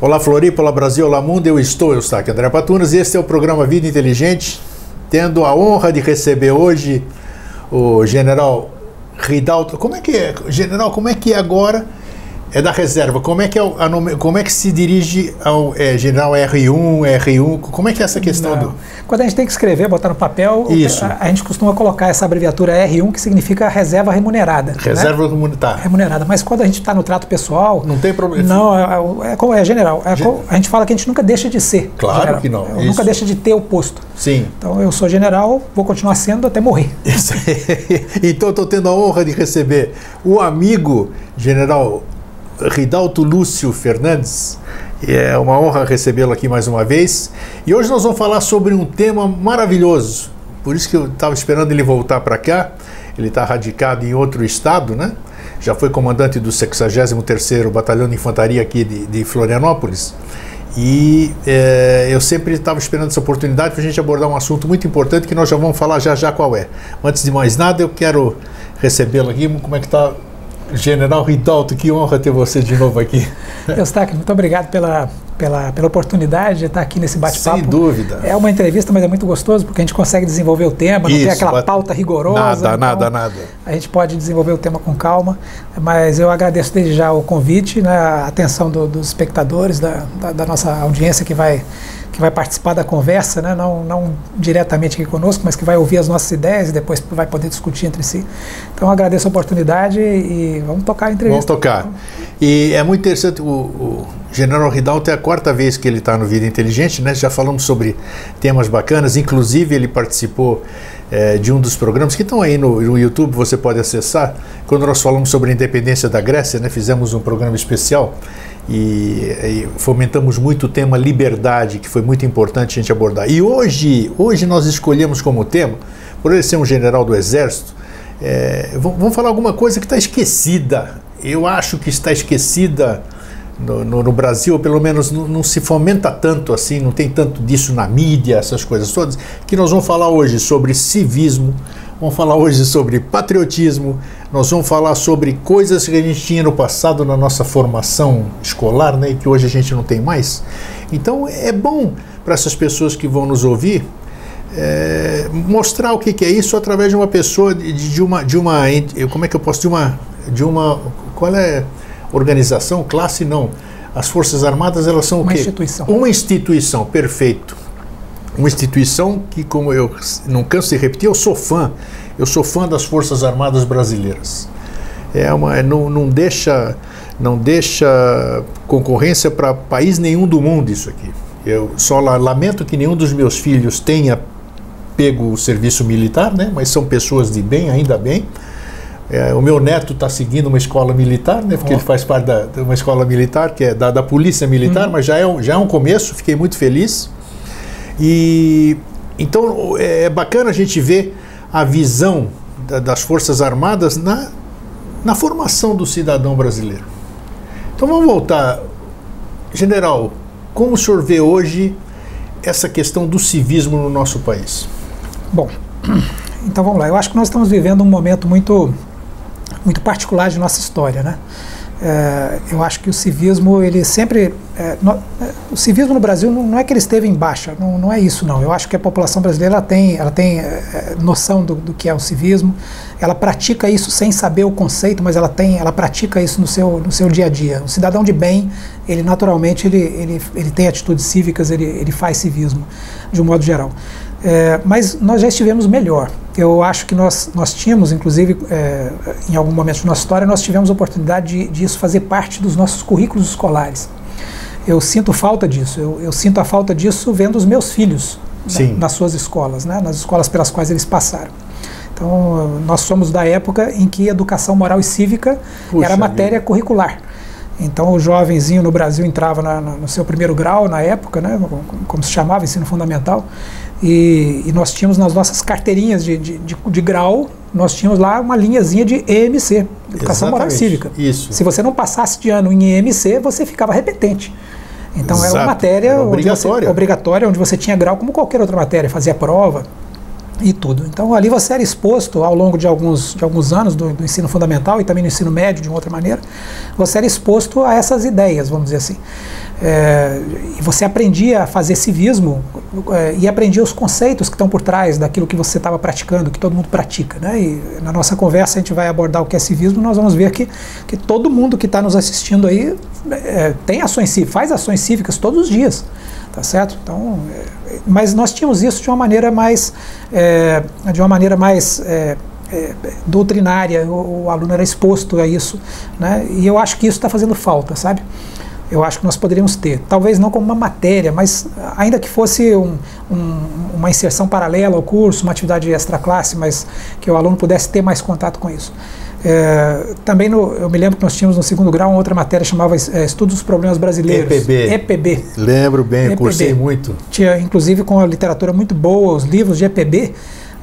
Olá Floripa, olá Brasil, olá mundo, eu estou, eu estou aqui, André Patunas, e este é o programa Vida Inteligente, tendo a honra de receber hoje o general Ridalto. Como é que é, general, como é que é agora é da reserva. Como é que, é a, como é que se dirige ao é, general R1, R1? Como é que é essa questão Não. do. Quando a gente tem que escrever, botar no papel, Isso. A, a gente costuma colocar essa abreviatura R1, que significa reserva remunerada. Reserva né? remunerada. Remunerada. Mas quando a gente está no trato pessoal. Não tem problema. Não, é, é, é general. É, Gen... A gente fala que a gente nunca deixa de ser. Claro general. que não. Nunca deixa de ter o posto. Sim. Então eu sou general, vou continuar sendo até morrer. então estou tendo a honra de receber o amigo general Ridalto Lúcio Fernandes. É uma honra recebê-lo aqui mais uma vez. E hoje nós vamos falar sobre um tema maravilhoso. Por isso que eu estava esperando ele voltar para cá. Ele está radicado em outro estado, né? Já foi comandante do 63º Batalhão de Infantaria aqui de, de Florianópolis. E é, eu sempre estava esperando essa oportunidade para a gente abordar um assunto muito importante que nós já vamos falar já já qual é. Antes de mais nada, eu quero recebê-lo aqui. Como é que está General Ridalto, que honra ter você de novo aqui. Eustáquio, muito obrigado pela, pela, pela oportunidade de estar aqui nesse bate-papo. Sem dúvida. É uma entrevista, mas é muito gostoso porque a gente consegue desenvolver o tema, não Isso, tem aquela pauta rigorosa. Nada, então nada, nada. A gente pode desenvolver o tema com calma, mas eu agradeço desde já o convite, né, a atenção do, dos espectadores, da, da, da nossa audiência que vai que vai participar da conversa, né? não, não diretamente aqui conosco, mas que vai ouvir as nossas ideias e depois vai poder discutir entre si. Então agradeço a oportunidade e vamos tocar a entrevista. Vamos tocar. E é muito interessante, o, o General Ridalto é a quarta vez que ele está no Vida Inteligente, né? já falamos sobre temas bacanas, inclusive ele participou é, de um dos programas que estão aí no, no, YouTube, você pode acessar, quando nós falamos sobre a independência da Grécia, né? fizemos um programa especial e, e, fomentamos muito o tema liberdade, que foi muito importante a gente abordar. E hoje, hoje nós escolhemos como tema, por ele ser um general do Exército, é, vamos falar alguma coisa que está esquecida. Eu acho que está esquecida no, no, no Brasil, ou pelo menos não, não, se fomenta tanto assim, não tem tanto disso na mídia, essas coisas todas, que nós vamos falar hoje sobre civismo, Vamos falar hoje sobre patriotismo, nós vamos falar sobre coisas que a gente tinha no passado na nossa formação escolar, né, e que hoje a gente não tem mais. Então é bom para essas pessoas que vão nos ouvir é, mostrar o que, que, é isso através de uma pessoa, de, de, uma, de uma, como é que eu posso, de uma, de uma, qual é organização, classe não. As Forças Armadas elas são uma o quê? instituição. Uma instituição, perfeito uma instituição que, como eu não canso de repetir, eu sou fã. Eu sou fã das Forças Armadas Brasileiras. É uma, não, não deixa, não deixa concorrência para país nenhum do mundo isso aqui. Eu só lamento que nenhum dos meus filhos tenha pego o serviço militar, né? Mas são pessoas de bem, ainda bem. É, o meu neto está seguindo uma escola militar, né? Porque oh. ele faz parte da, de uma escola militar, que é da, da polícia militar, uhum. mas já é, já é um começo. Fiquei muito feliz. E então é bacana a gente ver a visão da, das Forças Armadas na, na formação do cidadão brasileiro. Então vamos voltar. General, como o senhor vê hoje essa questão do civismo no nosso país? Bom, então vamos lá. Eu acho que nós estamos vivendo um momento muito, muito particular de nossa história, né? É, eu acho que o civismo, ele sempre. É, no, o civismo no Brasil não, não, é que ele esteve em baixa, não, não, é isso, não. Eu acho que a população brasileira ela tem, ela tem é, noção do, do, que é o civismo, ela pratica isso sem saber o conceito, mas ela, tem, ela pratica isso no seu, no seu dia a dia. O cidadão de bem, ele naturalmente ele, ele, ele tem atitudes cívicas, ele, ele faz civismo, de um modo geral. É, mas nós já estivemos melhor. Eu acho que nós, nós tínhamos, inclusive, é, em algum momento da nossa história, nós tivemos a oportunidade de, de isso fazer parte dos nossos currículos escolares. Eu sinto falta disso. Eu, eu sinto a falta disso vendo os meus filhos né, nas suas escolas, né, nas escolas pelas quais eles passaram. Então, nós somos da época em que educação moral e cívica Puxa era matéria curricular. Então, o jovenzinho no Brasil entrava na, na, no seu primeiro grau, na época, né, como, como se chamava, ensino fundamental, e, e, nós tínhamos nas nossas carteirinhas de, de, de, de, grau, nós tínhamos lá uma linhazinha de EMC, Educação Moral e Cívica. Isso. Se você não passasse de ano em EMC, você ficava repetente. Então Exato. era uma matéria era obrigatória. Onde você, obrigatória, onde você tinha grau como qualquer outra matéria, fazia prova. E tudo. Então ali você era exposto ao longo de alguns, de alguns anos do, do, ensino fundamental e também no ensino médio de uma outra maneira, você era exposto a essas ideias, vamos dizer assim. É, você aprendia a fazer civismo é, e aprendia os conceitos que estão por trás daquilo que você estava praticando, que todo mundo pratica. Né? E na nossa conversa a gente vai abordar o que é civismo, nós vamos ver que, que todo mundo que está nos assistindo aí é, tem ações faz ações cívicas todos os dias, tá certo? Então, é, mas nós tínhamos isso de uma maneira mais, é, de uma maneira mais é, é, doutrinária, o, o, aluno era exposto a isso, né? E eu acho que isso está fazendo falta, sabe? eu acho que nós poderíamos ter. Talvez não como uma matéria, mas ainda que fosse um, um, uma inserção paralela ao curso, uma atividade extra classe, mas que o aluno pudesse ter mais contato com isso. É, também no, eu me lembro que nós tínhamos no segundo grau uma outra matéria chamava é, Estudos dos Problemas Brasileiros. EPB. EPB. Lembro bem, EPB. cursei muito. Tinha inclusive com a literatura muito boa, os livros de EPB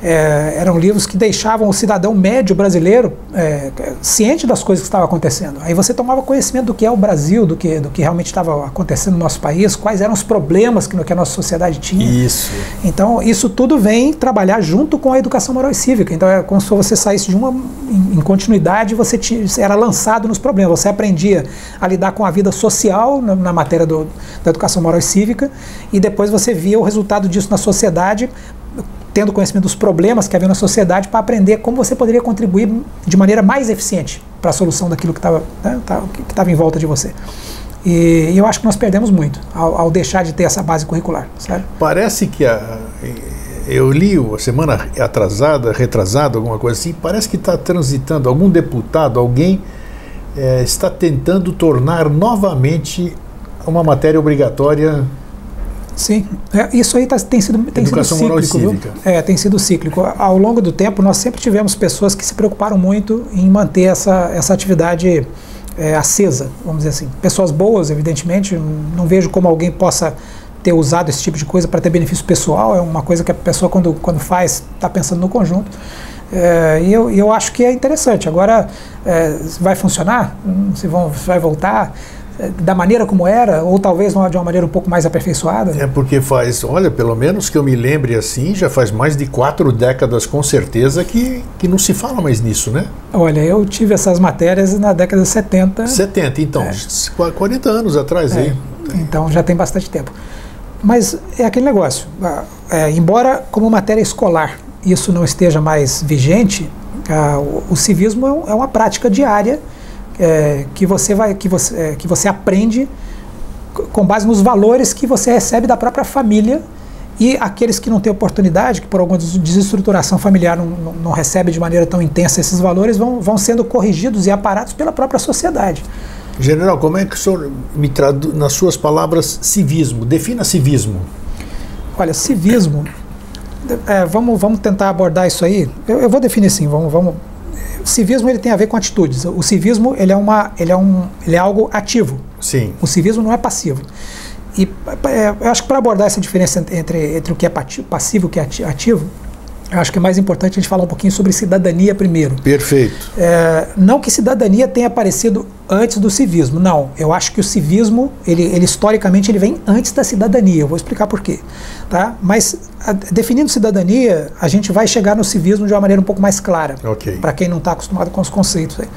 é, eram livros que deixavam o cidadão médio brasileiro é, ciente das coisas que estavam acontecendo. Aí você tomava conhecimento do que é o Brasil, do que, do que realmente estava acontecendo no nosso país, quais eram os problemas que, que a nossa sociedade tinha. Isso. Então, isso tudo vem trabalhar junto com a educação moral e cívica. Então, é como se você saísse de uma. Em, em continuidade, você era lançado nos problemas. Você aprendia a lidar com a vida social na, na matéria do, da educação moral e cívica, e depois você via o resultado disso na sociedade tendo conhecimento dos problemas que havia na sociedade para aprender como você poderia contribuir de maneira mais eficiente para a solução daquilo que estava né, tá, que em volta de você. E, eu acho que nós perdemos muito ao, ao, deixar de ter essa base curricular. Parece que a, eu li a semana atrasada, retrasada, alguma coisa assim, parece que está transitando, algum deputado, alguém é, está tentando tornar novamente uma matéria obrigatória Sim, é, isso aí tá, tem sido, tem sido cíclico. É, tem sido cíclico. Ao longo do tempo, nós sempre tivemos pessoas que se preocuparam muito em manter essa, essa atividade é, acesa, vamos dizer assim. Pessoas boas, evidentemente, não vejo como alguém possa ter usado esse tipo de coisa para ter benefício pessoal, é uma coisa que a pessoa, quando, quando faz, está pensando no conjunto. É, e eu, eu acho que é interessante. Agora, é, vai funcionar? Hum, se vão, vai voltar? Da maneira como era, ou talvez de uma maneira um pouco mais aperfeiçoada? É porque faz, olha, pelo menos que eu me lembre assim, já faz mais de quatro décadas com certeza que, que não se fala mais nisso, né? Olha, eu tive essas matérias na década de 70. 70, então, é. 40 anos atrás é. aí. Então já tem bastante tempo. Mas é aquele negócio, é, embora como matéria escolar isso não esteja mais vigente, o, o civismo é, é uma prática diária é, que você vai que você, é, que você aprende com base nos valores que você recebe da própria família e aqueles que não têm oportunidade, que por alguma desestruturação familiar não, não, não recebe de maneira tão intensa esses valores, vão, vão sendo corrigidos e aparados pela própria sociedade. General, como é que o senhor me traduz, nas suas palavras, civismo? Defina civismo. Olha, civismo, é, vamos, vamos tentar abordar isso aí. Eu, eu vou definir assim, vamos, vamos o civismo ele tem a ver com atitudes. O civismo ele é, uma, ele é, um, ele é algo ativo. Sim. O civismo não é passivo. E é, eu acho que para abordar essa diferença entre, entre o que é passivo e o que é ativo, eu acho que é mais importante a gente falar um pouquinho sobre cidadania primeiro. Perfeito. É, não que cidadania tenha aparecido antes do civismo, não. Eu acho que o civismo, ele, ele historicamente, ele vem antes da cidadania. Eu vou explicar por quê. Tá? Mas a, definindo cidadania, a gente vai chegar no civismo de uma maneira um pouco mais clara. Okay. Para quem não está acostumado com os conceitos. Aí.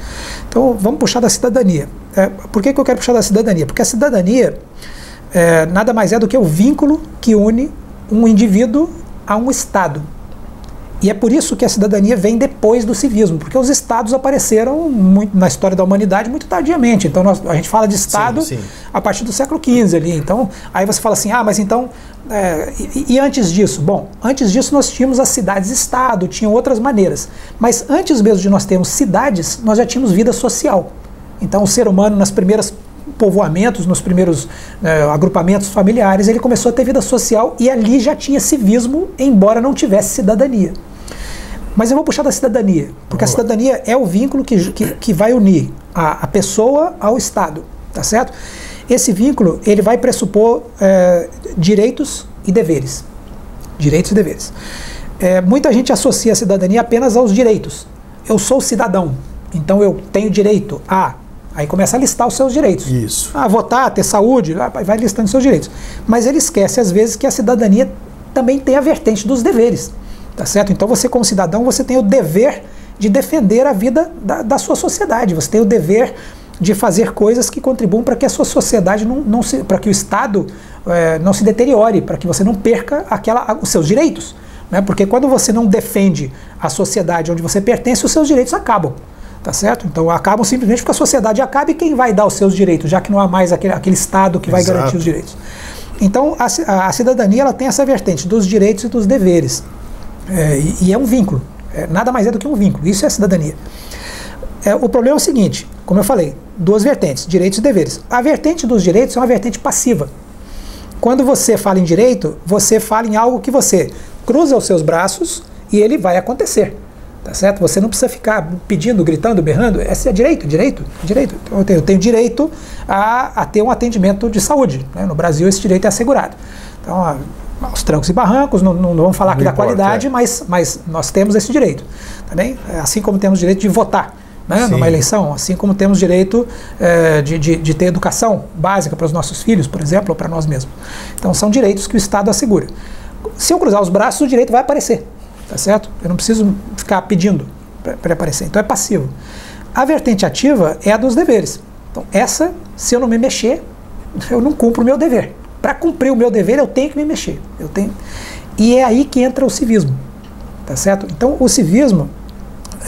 Então vamos puxar da cidadania. É, por que, que eu quero puxar da cidadania? Porque a cidadania é, nada mais é do que o vínculo que une um indivíduo a um Estado. E é por isso que a cidadania vem depois do civismo, porque os estados apareceram muito, na história da humanidade muito tardiamente. Então nós, a gente fala de estado sim, sim. a partir do século XV ali. Então aí você fala assim, ah, mas então é, e, e, antes disso? Bom, antes disso nós tínhamos as cidades-estado, tinham outras maneiras. Mas antes mesmo de nós termos cidades, nós já tínhamos vida social. Então o ser humano nas primeiras povoamentos, nos primeiros é, agrupamentos familiares, ele começou a ter vida social e ali já tinha civismo, embora não tivesse cidadania. Mas eu vou puxar da cidadania, porque a cidadania é o vínculo que, que, que vai unir a, a, pessoa ao Estado, tá certo? Esse vínculo ele vai pressupor é, direitos e deveres. Direitos e deveres. É, muita gente associa a cidadania apenas aos direitos. Eu sou cidadão, então eu tenho direito a. Aí começa a listar os seus direitos. Isso. A votar, ter saúde, vai listando os seus direitos. Mas ele esquece, às vezes, que a cidadania também tem a vertente dos deveres. Tá certo? Então você, como cidadão, você tem o dever de defender a vida da, da sua sociedade. Você tem o dever de fazer coisas que contribuam para que a sua sociedade não, não se, para que o Estado é, não se deteriore, para que você não perca aquela, os seus direitos. Né? Porque quando você não defende a sociedade onde você pertence, os seus direitos acabam. Tá certo? Então acabam simplesmente porque a sociedade acaba e quem vai dar os seus direitos, já que não há mais aquele, aquele Estado que vai garantir os direitos. Então a, a, cidadania ela tem essa vertente dos direitos e dos deveres. É, e, e, é um vínculo. É, nada mais é do que um vínculo. Isso é a cidadania. É, o problema é o seguinte, como eu falei, duas vertentes, direitos e deveres. A vertente dos direitos é uma vertente passiva. Quando você fala em direito, você fala em algo que você cruza os seus braços e ele vai acontecer. Tá certo? Você não precisa ficar pedindo, gritando, berrando. Esse é direito, direito, direito. Então, eu tenho, eu tenho direito a, a, ter um atendimento de saúde. Né? No Brasil, esse direito é assegurado. Então, aos trancos e barrancos, não, não vamos falar aqui da qualidade, é. mas, mas nós temos esse direito. Tá bem? Assim como temos direito de votar. Né, numa eleição, assim como temos direito é, de, de, de, ter educação básica para os nossos filhos, por exemplo, ou para nós mesmos. Então, são direitos que o Estado assegura. Se eu cruzar os braços, o direito vai aparecer. Tá certo? Eu não preciso ficar pedindo para aparecer. Então é passivo. A vertente ativa é a dos deveres. Então, essa, se eu não me mexer, eu não cumpro o meu dever. Para cumprir o meu dever, eu tenho que me mexer. Eu tenho. E é aí que entra o civismo. Tá certo? Então, o civismo,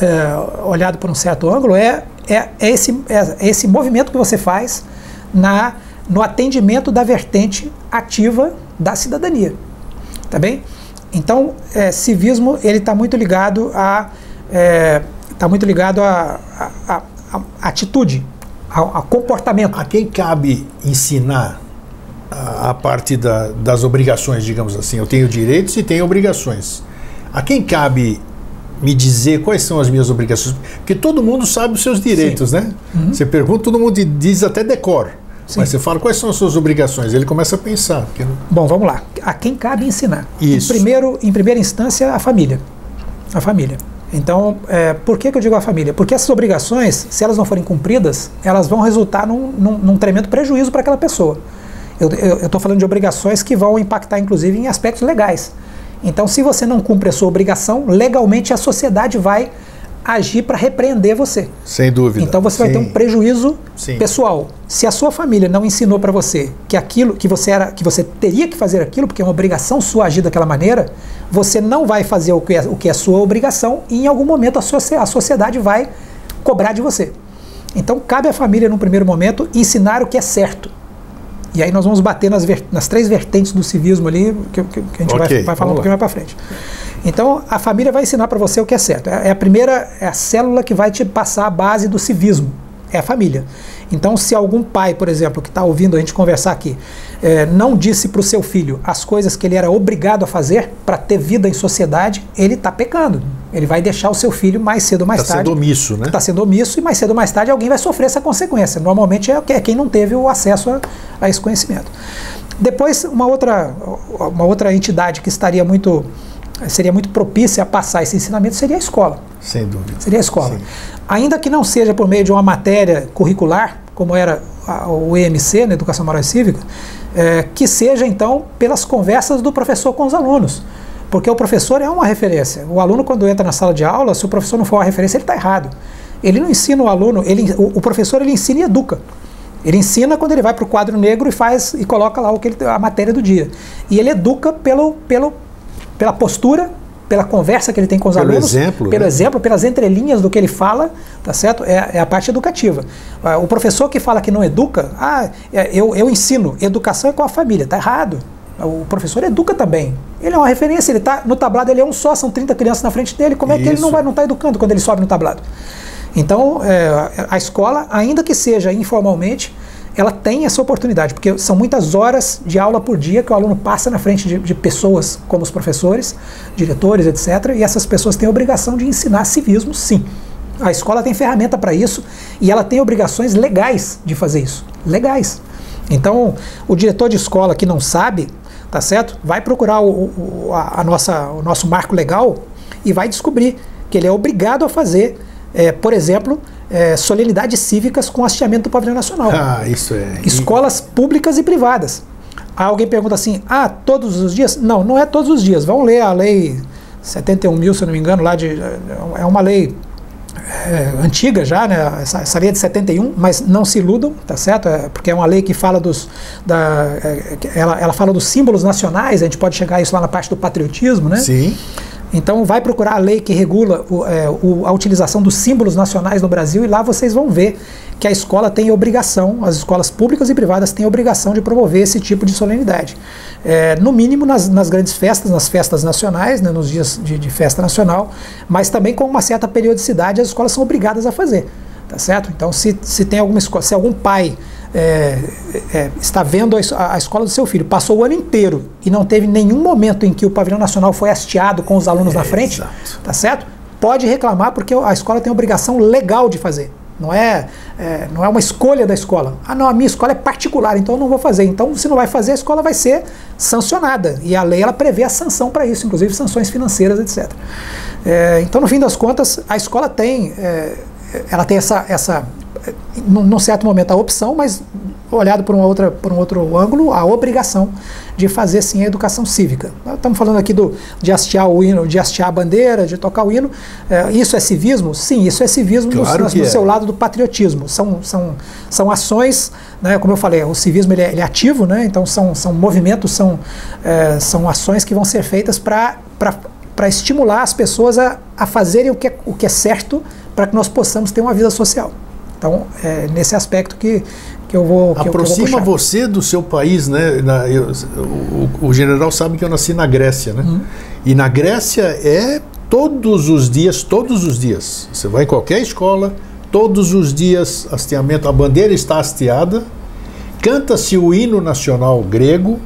é, olhado por um certo ângulo, é, é, é, esse, é, é esse movimento que você faz na, no atendimento da vertente ativa da cidadania. Tá bem? Então, é, civismo ele está muito ligado a é, tá muito ligado a, a, a, a atitude, a, comportamento. A quem cabe ensinar a, parte da, das obrigações, digamos assim? Eu tenho direitos e tenho obrigações. A quem cabe me dizer quais são as minhas obrigações? Porque todo mundo sabe os seus direitos, Sim. né? Uhum. Você pergunta, todo mundo diz até decor. Sim. Mas você fala quais são as suas obrigações, ele começa a pensar. Porque... Bom, vamos lá. A quem cabe ensinar? Isso. Em, primeiro, em primeira instância, a família. A família. Então, é, por que, que, eu digo a família? Porque essas obrigações, se elas não forem cumpridas, elas vão resultar num, num, num tremendo prejuízo para aquela pessoa. Eu estou falando de obrigações que vão impactar, inclusive, em aspectos legais. Então, se você não cumpre a sua obrigação, legalmente a sociedade vai agir para repreender você. Sem dúvida. Então você Sim. vai ter um prejuízo Sim. pessoal. Se a sua família não ensinou para você que aquilo que você era, que você teria que fazer aquilo, porque é uma obrigação sua agir daquela maneira, você não vai fazer o que é, o que é sua obrigação e em algum momento a, sua, a sociedade vai cobrar de você. Então cabe à família, num primeiro momento, ensinar o que é certo. E aí nós vamos bater nas, nas três vertentes do civismo ali, que, que, que a gente okay, vai, vai falar um pouquinho mais para frente. Então, a família vai ensinar para você o que é certo. É, é a primeira, é a célula que vai te passar a base do civismo. É a família. Então, se algum pai, por exemplo, que está ouvindo a gente conversar aqui, é, não disse para o seu filho as coisas que ele era obrigado a fazer para ter vida em sociedade, ele está pecando. Ele vai deixar o seu filho mais cedo ou mais tá tarde. Está sendo omisso, né? Está sendo omisso e mais cedo ou mais tarde alguém vai sofrer essa consequência. Normalmente é, é quem não teve o acesso a, a esse conhecimento. Depois, uma outra, uma outra entidade que estaria muito seria muito propícia a passar esse ensinamento seria a escola. Sem dúvida. Seria a escola. Sim. Ainda que não seja por meio de uma matéria curricular, como era a, o EMC, na Educação Moral e Cívica, é, que seja então pelas conversas do professor com os alunos. Porque o professor é uma referência. O aluno, quando entra na sala de aula, se o professor não for uma referência, ele está errado. Ele não ensina o aluno, ele, o, o professor ele ensina e educa. Ele ensina quando ele vai para o quadro negro e faz e coloca lá o que ele, a matéria do dia. E ele educa pelo, pelo pela postura, pela conversa que ele tem com os pelo alunos, exemplo, pelo né? exemplo, pelas entrelinhas do que ele fala, tá certo? É, é, a parte educativa. Ah, o professor que fala que não educa, ah, é, eu, eu ensino, educação é com a família, tá errado. O professor educa também. Ele é uma referência, ele tá no tablado, ele é um só, são 30 crianças na frente dele. Como é Isso. que ele não vai não estar tá educando quando ele sobe no tablado? Então, é, a escola, ainda que seja informalmente, ela tem essa oportunidade, porque são muitas horas de aula por dia que o aluno passa na frente de, de pessoas como os professores, diretores, etc. E essas pessoas têm a obrigação de ensinar civismo, sim. A escola tem ferramenta para isso e ela tem obrigações legais de fazer isso. Legais. Então, o diretor de escola que não sabe, tá certo? Vai procurar o, o, a, a nossa, o nosso marco legal e vai descobrir que ele é obrigado a fazer, é, por exemplo, é, solenidades cívicas com hasteamento do pavilhão nacional. Ah, isso é. Escolas públicas e privadas. Aí alguém pergunta assim: ah, todos os dias? Não, não é todos os dias. Vão ler a lei 71 mil, se eu não me engano, lá de. É uma lei é, antiga já, né? Essa, essa, lei é de 71, mas não se iludam, tá certo? É, porque é uma lei que fala dos. Da, é, ela, ela fala dos símbolos nacionais, a gente pode chegar a isso lá na parte do patriotismo, né? Sim. Então vai procurar a lei que regula o, é, o, a utilização dos símbolos nacionais no Brasil e lá vocês vão ver que a escola tem obrigação, as escolas públicas e privadas têm obrigação de promover esse tipo de solenidade. É, no mínimo nas, nas, grandes festas, nas festas nacionais, né, nos dias de, de, festa nacional, mas também com uma certa periodicidade as escolas são obrigadas a fazer. Tá certo? Então, se, se tem alguma escola, se algum pai é, é, está vendo a, a, escola do seu filho, passou o ano inteiro e não teve nenhum momento em que o pavilhão nacional foi hasteado com os alunos na frente, exato. tá certo? Pode reclamar porque a escola tem obrigação legal de fazer. Não é, é, não é uma escolha da escola. Ah, não, a minha escola é particular, então eu não vou fazer. Então, se não vai fazer, a escola vai ser sancionada. E a lei ela prevê a sanção para isso, inclusive sanções financeiras, etc. É, então, no fim das contas, a escola tem, é, ela tem essa, essa num certo momento, a opção, mas olhado por, uma outra, por um outro ângulo, a obrigação de fazer sim a educação cívica. Estamos falando aqui do, de hastear o hino, de hastear a bandeira, de tocar o hino. É, isso é civismo? Sim, isso é civismo claro no, no é. seu lado do patriotismo. São, são, são ações, né, como eu falei, o civismo ele é, ele é ativo, né, então são, são movimentos, são, é, são ações que vão ser feitas para estimular as pessoas a, a fazerem o que é, o que é certo para que nós possamos ter uma vida social. Então, é nesse aspecto que, que eu vou. Que Aproxima eu, eu vou você do seu país, né? Na, eu, o, o, general sabe que eu nasci na Grécia, né? Uhum. E na Grécia é todos os dias, todos os dias. Você vai em qualquer escola, todos os dias hasteamento, a bandeira está hasteada, canta-se o hino nacional grego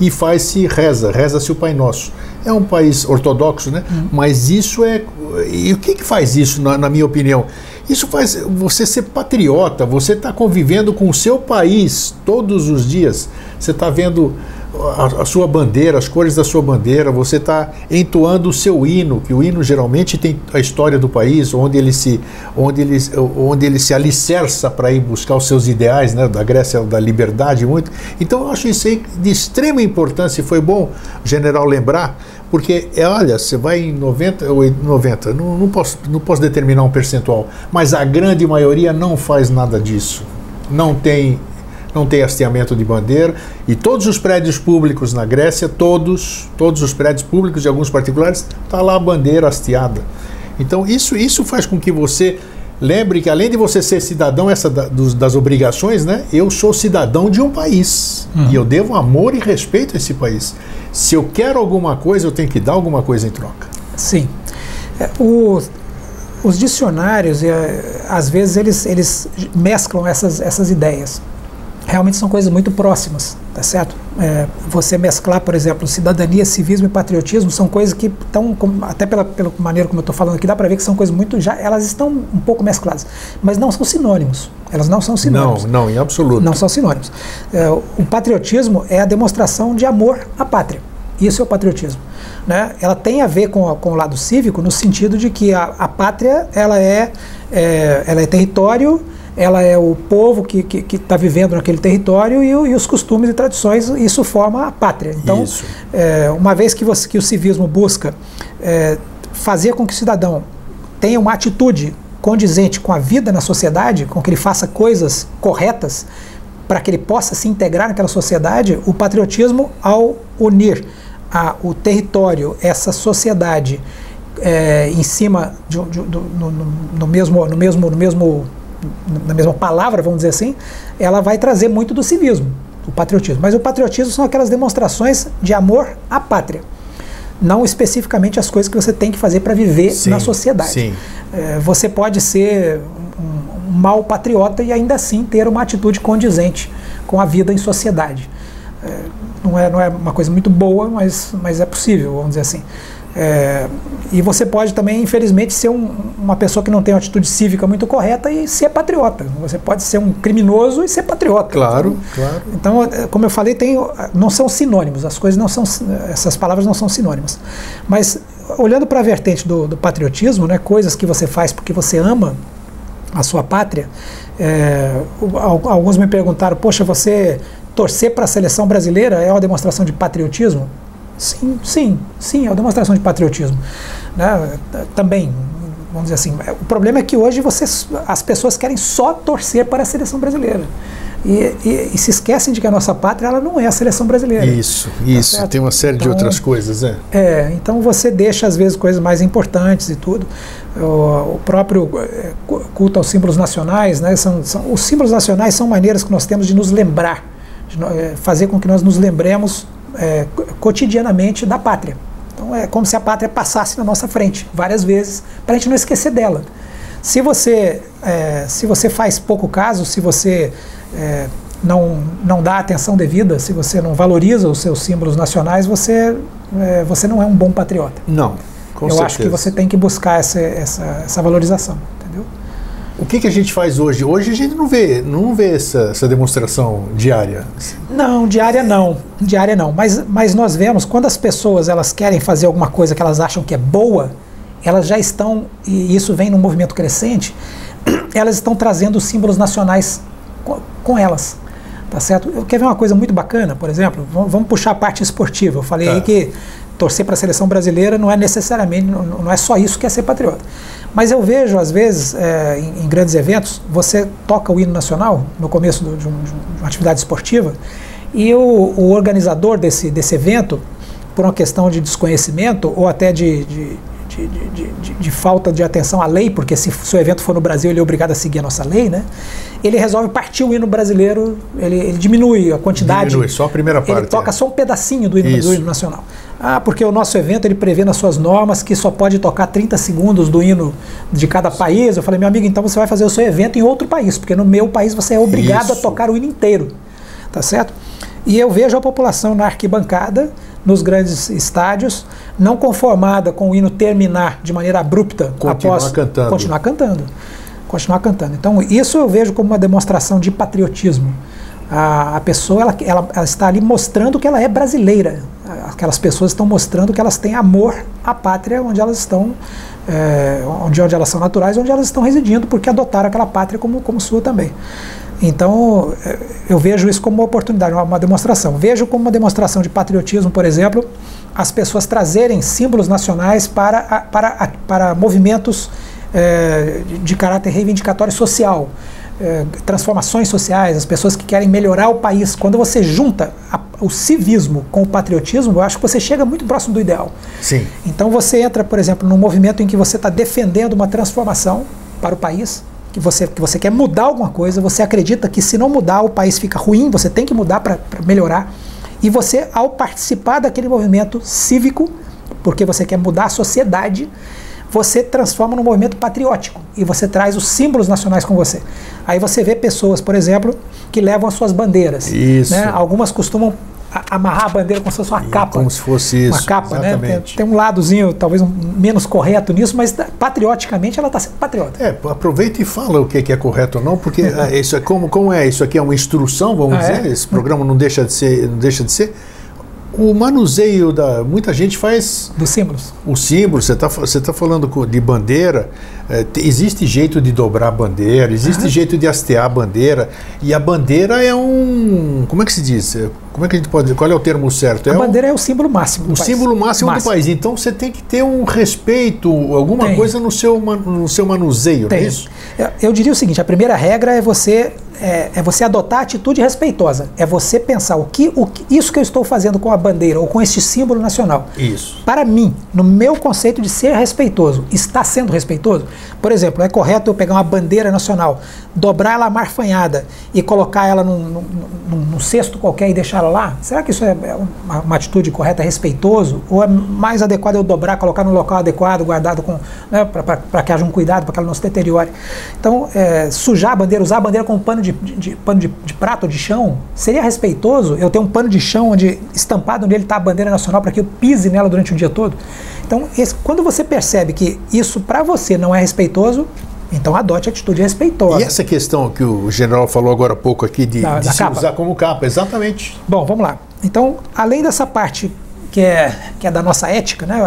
e faz-se reza, reza-se o Pai Nosso. É um país ortodoxo, né? Uhum. Mas isso é. E o que, que faz isso, na, na minha opinião? Isso faz você ser patriota, você está convivendo com o seu país todos os dias. Você está vendo a, a, sua bandeira, as cores da sua bandeira, você está entoando o seu hino, que o hino geralmente tem a história do país, onde ele se, onde ele, onde ele se alicerça para ir buscar os seus ideais, né, da Grécia, da liberdade muito. Então eu acho isso aí de extrema importância e foi bom general lembrar, porque, é, olha, você vai em 90, ou 90 não, não, posso, não posso determinar um percentual, mas a grande maioria não faz nada disso. Não tem, não tem hasteamento de bandeira. E todos os prédios públicos na Grécia, todos, todos os prédios públicos e alguns particulares, está lá a bandeira hasteada. Então, isso, isso faz com que você Lembre que além de você ser cidadão essa da, dos, das obrigações, né? Eu sou cidadão de um país uhum. e eu devo amor e respeito a esse país. Se eu quero alguma coisa, eu tenho que dar alguma coisa em troca. Sim. É, o, os dicionários, é, às vezes, eles, eles mesclam essas, essas ideias realmente são coisas muito próximas, tá certo? É, você mesclar, por exemplo, cidadania, civismo e patriotismo são coisas que estão, até pela, pela maneira como eu estou falando aqui, dá para ver que são coisas muito, já elas estão um pouco mescladas, mas não são sinônimos. Elas não são sinônimos. Não, não, em absoluto. Não são sinônimos. É, o patriotismo é a demonstração de amor à pátria. Isso é o patriotismo. Né? Ela tem a ver com, a, com o lado cívico no sentido de que a, a pátria ela é, é, ela é território ela é o povo que está que, que tá vivendo naquele território e, e, os costumes e tradições, isso forma a pátria. Então, é, uma vez que, você, que o civismo busca é, fazer com que o cidadão tenha uma atitude condizente com a vida na sociedade, com que ele faça coisas corretas para que ele possa se integrar naquela sociedade, o patriotismo, ao unir a, o território, essa sociedade, é, em cima de, de, do, no, no, mesmo, no, mesmo, no mesmo na mesma palavra, vamos dizer assim, ela vai trazer muito do civismo, o patriotismo. Mas o patriotismo são aquelas demonstrações de amor à pátria. Não especificamente as coisas que você tem que fazer para viver sim, na sociedade. É, você pode ser um, um mau patriota e ainda assim ter uma atitude condizente com a vida em sociedade. É, não, é, não é uma coisa muito boa, mas, mas é possível, vamos dizer assim. É, e você pode também, infelizmente, ser um, uma pessoa que não tem uma atitude cívica muito correta e ser patriota. Você pode ser um criminoso e ser patriota. Claro, então, claro. Então, é, como eu falei, tem, não são sinônimos. As coisas não são, essas palavras não são sinônimas. Mas olhando para a vertente do, do, patriotismo, né, coisas que você faz porque você ama a sua pátria. É, alguns me perguntaram: poxa, você torcer para a seleção brasileira é uma demonstração de patriotismo? Sim, sim, sim, é uma demonstração de patriotismo. Né? Também, vamos dizer assim, o problema é que hoje vocês, as pessoas querem só torcer para a seleção brasileira. E, e, e, se esquecem de que a nossa pátria ela não é a seleção brasileira. Isso, tá isso. Certo? Tem uma série então, de outras coisas, é. É, então você deixa às vezes coisas mais importantes e tudo. O, o próprio é, culto aos símbolos nacionais, né? São, são, os símbolos nacionais são maneiras que nós temos de nos lembrar, de é, fazer com que nós nos lembremos é, cotidianamente da pátria. Então é como se a pátria passasse na nossa frente várias vezes para a gente não esquecer dela. Se você, é, se você faz pouco caso, se você é, não, não dá atenção devida, se você não valoriza os seus símbolos nacionais, você, é, você não é um bom patriota. Não, com Eu certeza. acho que você tem que buscar essa, essa, essa valorização. O que, que a gente faz hoje? Hoje a gente não vê, não vê essa, essa demonstração diária. Não, diária não, diária não. Mas, mas nós vemos quando as pessoas elas querem fazer alguma coisa que elas acham que é boa, elas já estão e isso vem num movimento crescente. Elas estão trazendo os símbolos nacionais com, elas. Tá certo? Eu quero ver uma coisa muito bacana, por exemplo, vamos, puxar a parte esportiva. Eu falei tá. aí que torcer para a seleção brasileira não é necessariamente, não, não, é só isso que é ser patriota. Mas eu vejo, às vezes, é, em, em, grandes eventos, você toca o hino nacional no começo do, de, um, de, uma atividade esportiva e o, o, organizador desse, desse evento, por uma questão de desconhecimento ou até de, de de, de, de, de, falta de atenção à lei, porque se, se o evento for no Brasil, ele é obrigado a seguir a nossa lei, né? Ele resolve partir o hino brasileiro, ele, ele diminui a quantidade. Diminui, só a primeira parte. Ele toca é. só um pedacinho do hino, do hino nacional. Ah, porque o nosso evento ele prevê nas suas normas que só pode tocar 30 segundos do hino de cada país. Eu falei, meu amigo, então você vai fazer o seu evento em outro país, porque no meu país você é obrigado Isso. a tocar o hino inteiro. Tá certo? E eu vejo a população na arquibancada nos grandes estádios, não conformada com o hino terminar de maneira abrupta continuar após cantando. continuar cantando. Continuar cantando. Então, isso eu vejo como uma demonstração de patriotismo. A, a pessoa ela, ela, ela, está ali mostrando que ela é brasileira. Aquelas pessoas estão mostrando que elas têm amor à pátria onde elas estão, é, onde, onde elas são naturais, onde elas estão residindo, porque adotaram aquela pátria como, como sua também. Então, eh, eu vejo isso como uma oportunidade, uma demonstração. Vejo como uma demonstração de patriotismo, por exemplo, as pessoas trazerem símbolos nacionais para, para, para movimentos é, de caráter reivindicatório social, transformações sociais, as pessoas que querem melhorar o país. Quando você junta a, o civismo com o patriotismo, eu acho que você chega muito próximo do ideal. Sim. Então, você entra, por exemplo, num movimento em que você está defendendo uma transformação para o país que você, que você quer mudar alguma coisa, você acredita que se não mudar o país fica ruim, você tem que mudar para melhorar. E você, ao participar daquele movimento cívico, porque você quer mudar a sociedade, você transforma num movimento patriótico e você traz os símbolos nacionais com você. Aí você vê pessoas, por exemplo, que levam as suas bandeiras. Isso. Né? Algumas costumam amarrar a bandeira como se fosse uma capa. Como se fosse isso. Uma capa, né? Tem, tem, um ladozinho talvez um, menos correto nisso, mas patrioticamente ela está sendo patriota. É, aproveita e fala o que é correto ou não, porque é. isso é como, como é isso aqui é uma instrução, vamos ah, dizer. É? Esse programa não deixa de ser, não deixa de ser o manuseio da. Muita gente faz. Dos símbolos. O símbolo, você está você tá falando de bandeira. É, existe jeito de dobrar a bandeira, existe jeito de hastear a bandeira. E a bandeira é um. Como é que se diz? É, como é que a gente pode dizer? Qual é o termo certo? A é bandeira um, é o símbolo máximo. o país. símbolo máximo, máximo, do país. Então você tem que ter um respeito, alguma tem. coisa no seu, no seu manuseio, tem. não é isso? Eu diria o seguinte: a primeira regra é você é, é, você adotar atitude respeitosa. É você pensar o que, o que isso que eu estou fazendo com a bandeira ou com este símbolo nacional. Isso. Para mim, no meu conceito de ser respeitoso, está sendo respeitoso? Por exemplo, é correto eu pegar uma bandeira nacional, dobrar ela marfanhada e colocar ela num, num, num, num cesto qualquer e deixar ela lá? Será que isso é, é uma, uma atitude correta, respeitoso? Ou é mais adequado eu dobrar, colocar no local adequado, guardado com né, para que haja um cuidado, para que ela não se deteriore? Então, é, sujar a bandeira, usar a bandeira como pano de de, de, pano de, de prato ou de chão, seria respeitoso eu ter um pano de chão onde estampado onde ele está a bandeira nacional para que eu pise nela durante o dia todo? Então, esse, quando você percebe que isso para você não é respeitoso, então adote a atitude respeitosa. E essa questão que o general falou agora há pouco aqui de, da, de da se capa. usar como capa, exatamente. Bom, vamos lá. Então, além dessa parte que é, que é da nossa ética, né,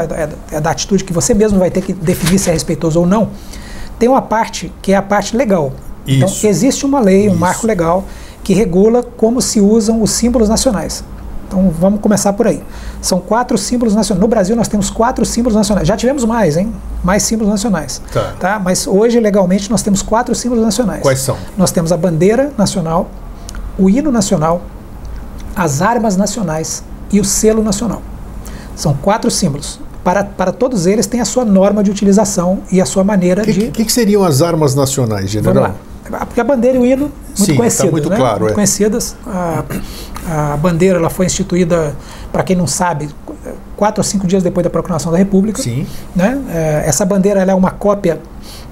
é, é da atitude que você mesmo vai ter que definir se é respeitoso ou não, tem uma parte que é a parte legal. Então, Isso. Então, existe uma lei, um Isso. marco legal, que regula como se usam os símbolos nacionais. Então vamos começar por aí. São quatro símbolos nacionais. No Brasil nós temos quatro símbolos nacionais. Já tivemos mais, hein? Mais símbolos nacionais. Tá. tá? Mas hoje, legalmente, nós temos quatro símbolos nacionais. Quais são? Nós temos a bandeira nacional, o hino nacional, as armas nacionais e o selo nacional. São quatro símbolos. Para, para todos eles tem a sua norma de utilização e a sua maneira que, de. O que, que, seriam as armas nacionais, general? Vamos lá. Porque a bandeira e o hino, muito Sim, conhecidas. Tá muito né? claro. Muito é. conhecidas. A, a bandeira ela foi instituída, para quem não sabe, quatro ou cinco dias depois da proclamação da República. Sim. Né? É, essa bandeira ela é uma cópia,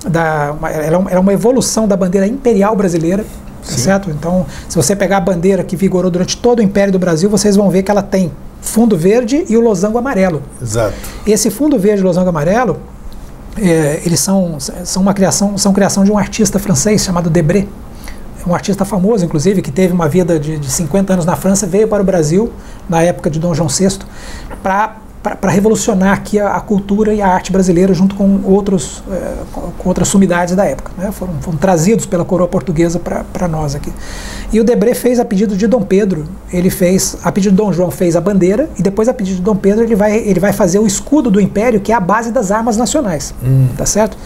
da, ela é uma evolução da bandeira imperial brasileira. Tá certo? Então, se você pegar a bandeira que vigorou durante todo o Império do Brasil, vocês vão ver que ela tem fundo verde e o losango amarelo. Exato. Esse fundo verde e losango amarelo, é, eles são, são uma criação, são criação de um artista francês chamado Debré. Um artista famoso, inclusive, que teve uma vida de, de 50 anos na França, veio para o Brasil na época de Dom João VI para para revolucionar aqui a, a, cultura e a arte brasileira junto com, outros, é, com, outras sumidades da época. Né? Foram, foram, trazidos pela coroa portuguesa para nós aqui. E o Debré fez a pedido de Dom Pedro, ele fez, a pedido de Dom João fez a bandeira e depois a pedido de Dom Pedro ele vai, ele vai fazer o escudo do império, que é a base das armas nacionais, hum. tá certo?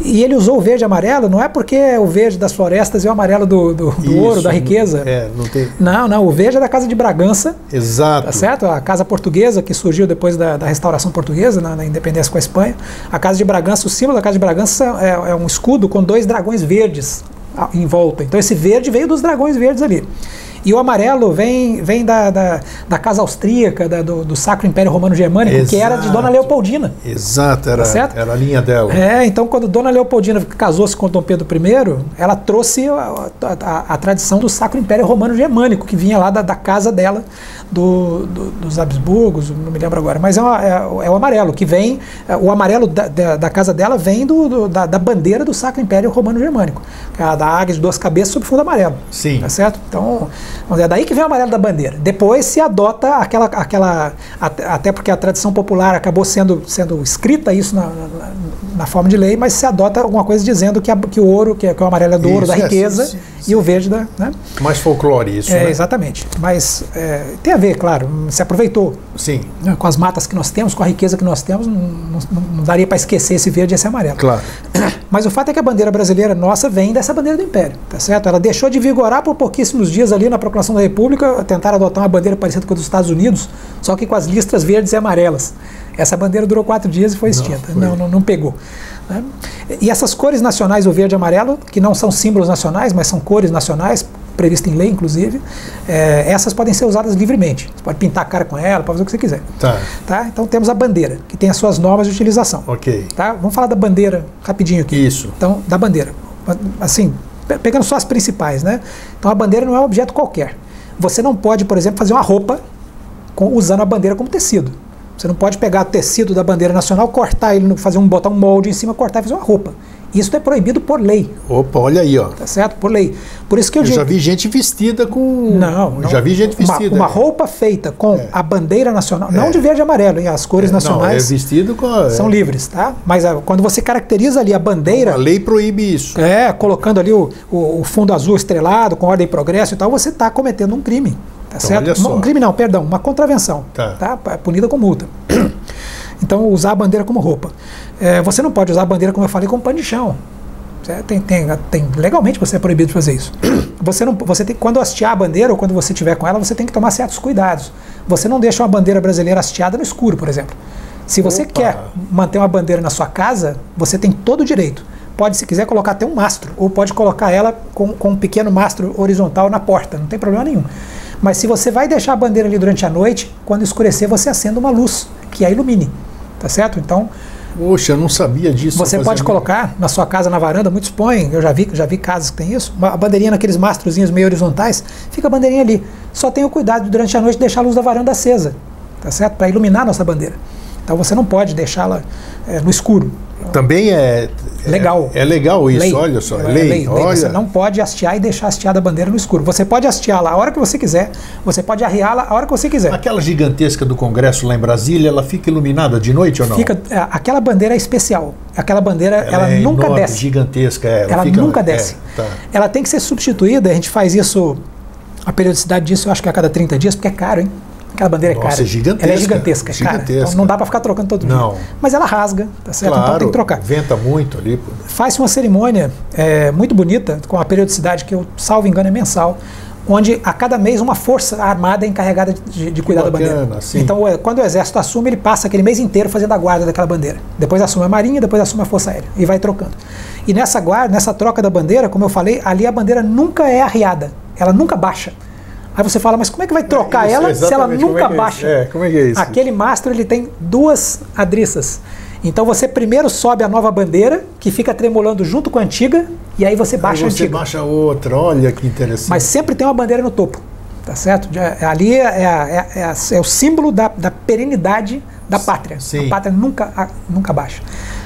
E ele usou o verde e amarelo, não é porque é o verde das florestas e o amarelo do, do, do Isso, ouro, da riqueza. É, não, tem... não, não, o verde é da Casa de Bragança. Exato. Tá certo? A Casa Portuguesa, que surgiu depois da, da restauração portuguesa, na, na, independência com a Espanha. A Casa de Bragança, o símbolo da Casa de Bragança é, é um escudo com dois dragões verdes em volta. Então esse verde veio dos dragões verdes ali. E o amarelo vem, vem da, da, da casa austríaca, da, do, do, Sacro Império Romano Germânico, Exato. que era de Dona Leopoldina. Exato, era, tá era a linha dela. É, então quando Dona Leopoldina casou-se com Dom Pedro I, ela trouxe a, a, a, a, tradição do Sacro Império Romano Germânico, que vinha lá da, da casa dela, do, do, dos Habsburgos, não me lembro agora, mas é, uma, é, é o amarelo, que vem, o amarelo da, da, da casa dela vem do, da, da, bandeira do Sacro Império Romano Germânico, que é a da águia de duas cabeças sob fundo amarelo. Sim. Tá certo? Então, é daí que vem o amarelo da bandeira. Depois se adota aquela, aquela até porque a tradição popular acabou sendo, sendo escrita isso na, na, na forma de lei, mas se adota alguma coisa dizendo que, a, que o ouro, que, que, o amarelo é do ouro, isso, da riqueza, é, sim, sim, e o verde da. Né? Mais folclore isso. É, né? Exatamente. Mas é, tem a ver, claro, se aproveitou. Sim. Né, com as matas que nós temos, com a riqueza que nós temos, não, não, não daria para esquecer esse verde e esse amarelo. Claro. Mas o fato é que a bandeira brasileira nossa vem dessa bandeira do Império, tá certo? Ela deixou de vigorar por pouquíssimos dias ali na proclamação da República, tentaram adotar uma bandeira parecida com a dos Estados Unidos, só que com as listras verdes e amarelas. Essa bandeira durou quatro dias e foi extinta. Não, não, não pegou. Né? E essas cores nacionais, o verde e amarelo, que não são símbolos nacionais, mas são cores nacionais, previstas em lei, inclusive, é, essas podem ser usadas livremente. Você pode pintar a cara com ela, pode fazer o que você quiser. Tá. Tá? Então temos a bandeira, que tem as suas normas de utilização. Ok. Tá? Vamos falar da bandeira rapidinho aqui. Isso. Então, da bandeira. Assim, pegando só as principais, né? Então a bandeira não é um objeto qualquer. Você não pode, por exemplo, fazer uma roupa com, usando a bandeira como tecido. Você não pode pegar o tecido da bandeira nacional, cortar ele, fazer um botar um molde em cima, cortar e fazer uma roupa. Isso é proibido por lei. Opa, olha aí, ó. Tá certo? Por lei. Por isso que eu, eu digo. já vi gente vestida com. Não, não. Já vi gente vestida. Uma, uma roupa feita com é. a bandeira nacional, é. não de verde e amarelo, as cores é, nacionais. Não, é vestido com. A, são livres, tá? Mas a, quando você caracteriza ali a bandeira. A lei proíbe isso. É, colocando ali o, o, o fundo azul estrelado, com ordem e progresso e tal, você está cometendo um crime. Tá então, certo? Um crime não, perdão, uma contravenção. Tá. tá? Punida com multa. Então, usar a bandeira como roupa. É, você não pode usar a bandeira, como eu falei, como pano de chão. Tem, tem, tem, legalmente você é proibido de fazer isso. Você não, você tem, quando hastear a bandeira ou quando você estiver com ela, você tem que tomar certos cuidados. Você não deixa uma bandeira brasileira hasteada no escuro, por exemplo. Se você Opa. quer manter uma bandeira na sua casa, você tem todo o direito. Pode, se quiser, colocar até um mastro, ou pode colocar ela com, com um pequeno mastro horizontal na porta, não tem problema nenhum. Mas se você vai deixar a bandeira ali durante a noite, quando escurecer, você acenda uma luz que a ilumine. Tá certo? Então, Poxa, eu não sabia disso. você pode colocar na sua casa, na varanda, muitos põem, eu já vi, já vi casas que tem isso, uma bandeirinha naqueles mastrozinhos meio horizontais, fica a bandeirinha ali. Só tenha o cuidado de, durante a noite deixar a luz da varanda acesa, tá certo? Para iluminar a nossa bandeira. Então você não pode deixá-la é, no escuro. Também é legal. É, é legal isso, lei. olha só, é lei. lei, olha. Você não pode hastear e deixar hasteada a bandeira no escuro. Você pode hasteá-la a hora que você quiser, você pode arriá-la a hora que você quiser. Aquela gigantesca do Congresso lá em Brasília, ela fica iluminada de noite ou não? Fica, é, aquela bandeira é especial. Aquela bandeira, ela, ela é nunca enorme, desce. gigantesca. Ela, ela fica, nunca desce. É, tá. Ela tem que ser substituída, a gente faz isso, a periodicidade disso eu acho que é a cada 30 dias, porque é caro, hein? Aquela bandeira Nossa, é cara. é gigantesca, Ela é gigantesca, cara. gigantesca. Então não dá para ficar trocando todo dia. Não. Mas ela rasga, tá certo? Claro, então tem que trocar. venta muito ali. pô. Faz uma cerimônia é, muito bonita, com a periodicidade que eu, salvo engano, é mensal, onde a cada mês uma força armada é encarregada de, de cuidar da bacana, bandeira. sim. Então, é, quando o exército assume, ele passa aquele mês inteiro fazendo a guarda daquela bandeira. Depois assume a marinha, depois assume a força aérea e vai trocando. E nessa guarda, nessa troca da bandeira, como eu falei, ali a bandeira nunca é arriada, ela nunca baixa. Aí você fala, mas como é que vai trocar Isso, ela se ela como nunca é é baixa? É, como é que é isso? Aquele mastro ele tem duas adriças. Então você primeiro sobe a nova bandeira, que fica tremulando junto com a antiga, e aí você baixa Aí a você antiga. baixa outra, olha que interessante. Mas sempre tem uma bandeira no topo, tá certo? Já- Ali é, é a- é- é a- é o símbolo da, da perenidade da pátria. Sim. A pátria nunca, a- nunca baixa.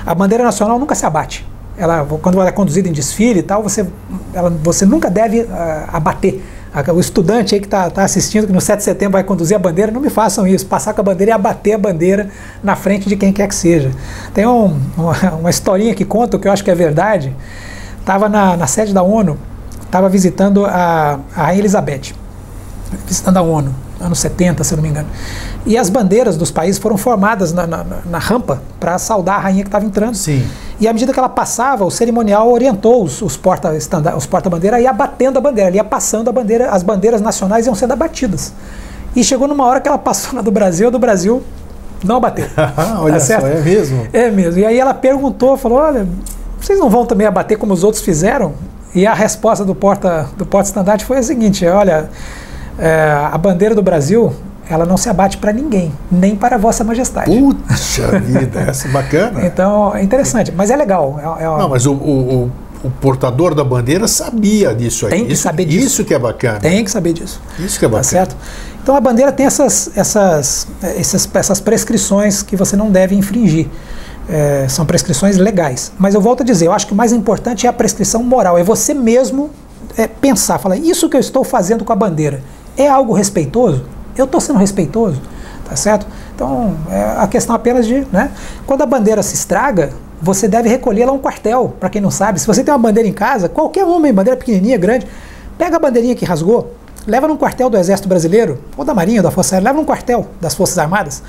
A bandeira nacional nunca se abate. Ela, quando ela é conduzida em desfile e tal, você, ela- você nunca deve ah, abater. O estudante aí que está assistindo, que no 7 de setembro vai conduzir a bandeira, não me façam isso. Passar com a bandeira e abater a bandeira na frente de quem quer que seja. Tem um- uma, historinha que conta, que eu acho que é verdade. Estava na, na sede da ONU, estava visitando a, a Rainha Elizabeth visitando a ONU, anos 70, se eu não me engano. E as bandeiras dos países foram formadas na- na- na rampa para saudar a rainha que estava entrando. Sim. E à medida que ela passava, o cerimonial orientou os, os porta estanda- os porta-bandeira a ir abatendo a bandeira, ela ia passando a bandeira, as bandeiras nacionais iam sendo abatidas. E chegou numa hora que ela passou na do Brasil, a do Brasil não abateu. olha Tá só, certo? é mesmo. É mesmo. E aí ela perguntou, falou, olha, vocês não vão também abater como os outros fizeram? E a resposta do porta do porta estandarte foi a seguinte, olha, é, a bandeira do Brasil, ela não se abate para ninguém, nem para vossa majestade. Puxa vida, essa é bacana. Então, é interessante, mas é legal. É, é- Não, mas o, o- o- portador da bandeira sabia disso aí. Tem que isso, saber disso. Isso que é bacana. Tem que saber disso. Isso que é Tá bacana. certo? Então a bandeira tem essas, essas, essas, essas prescrições que você não deve infringir. Eh, são prescrições legais. Mas eu volto a dizer, eu acho que o mais importante é a prescrição moral. É você mesmo eh, pensar, falar, isso que eu estou fazendo com a bandeira é algo respeitoso? Eu estou sendo respeitoso? Tá certo? Então, é a questão apenas de, né? Quando a bandeira se estraga, você deve recolhê-la a um quartel, para quem não sabe. Se você tem uma bandeira em casa, qualquer uma, bandeira pequenininha, grande, pega a bandeirinha que rasgou, leva num quartel do Exército Brasileiro, ou da Marinha, ou da Força Aérea, leva num quartel das Forças Armadas.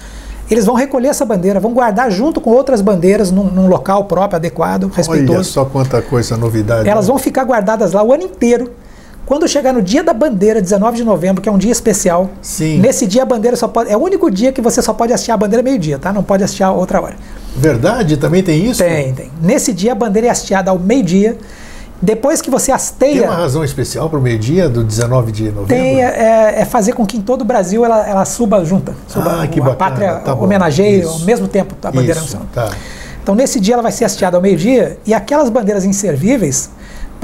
Eles vão recolher essa bandeira, vão guardar junto com outras bandeiras num, num local próprio, adequado, Olha respeitoso. só quanta coisa, novidade. Elas vão ficar guardadas lá o ano inteiro. Quando chegar no dia da bandeira, 19 de novembro, que é um dia especial, Sim. nesse dia a bandeira só pode. É o único dia que você só pode assistir a bandeira meio-dia, tá? Não pode assistir a outra hora. Verdade? Também tem isso? Tem, tem. Nesse dia a bandeira é hasteada ao meio-dia. Depois que você Tem hasteia. uma razão especial para o meio-dia do 19 de novembro? Tem, é, é fazer com que em todo o Brasil ela, ela suba junta. Suba, Ah, que a bacana, pátria tá bom, homenageie isso. ao mesmo tempo a bandeira Isso, nacional. tá. Então, nesse dia, ela vai ser hasteada ao meio-dia e aquelas bandeiras inservíveis,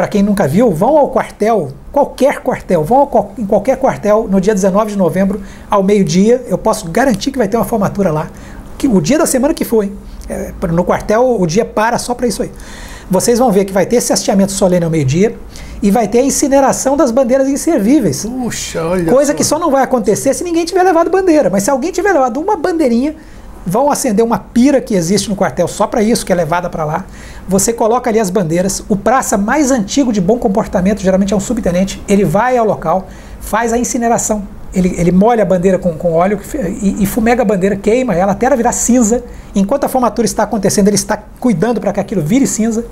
para quem nunca viu, vão ao quartel, qualquer quartel, vão ao em qualquer quartel no dia 19 de novembro, ao meio-dia. Eu posso garantir que vai ter uma formatura lá, que, o dia da semana que foi. É, no quartel, o dia para só para isso aí. Vocês vão ver que vai ter esse hasteamento solene ao meio-dia e vai ter a incineração das bandeiras inservíveis. Puxa, olha Coisa que só não vai acontecer se ninguém tiver levado bandeira. Mas se alguém tiver levado uma bandeirinha, vão acender uma pira que existe no quartel só para isso, que é levada para lá. Você coloca ali as bandeiras. O praça mais antigo de bom comportamento, geralmente é um subtenente, ele vai ao local, faz a incineração. Ele, ele molha a bandeira com, com óleo e, e fumega a bandeira, queima ela até ela virar cinza. Enquanto a formatura está acontecendo, ele está cuidando para que aquilo vire cinza.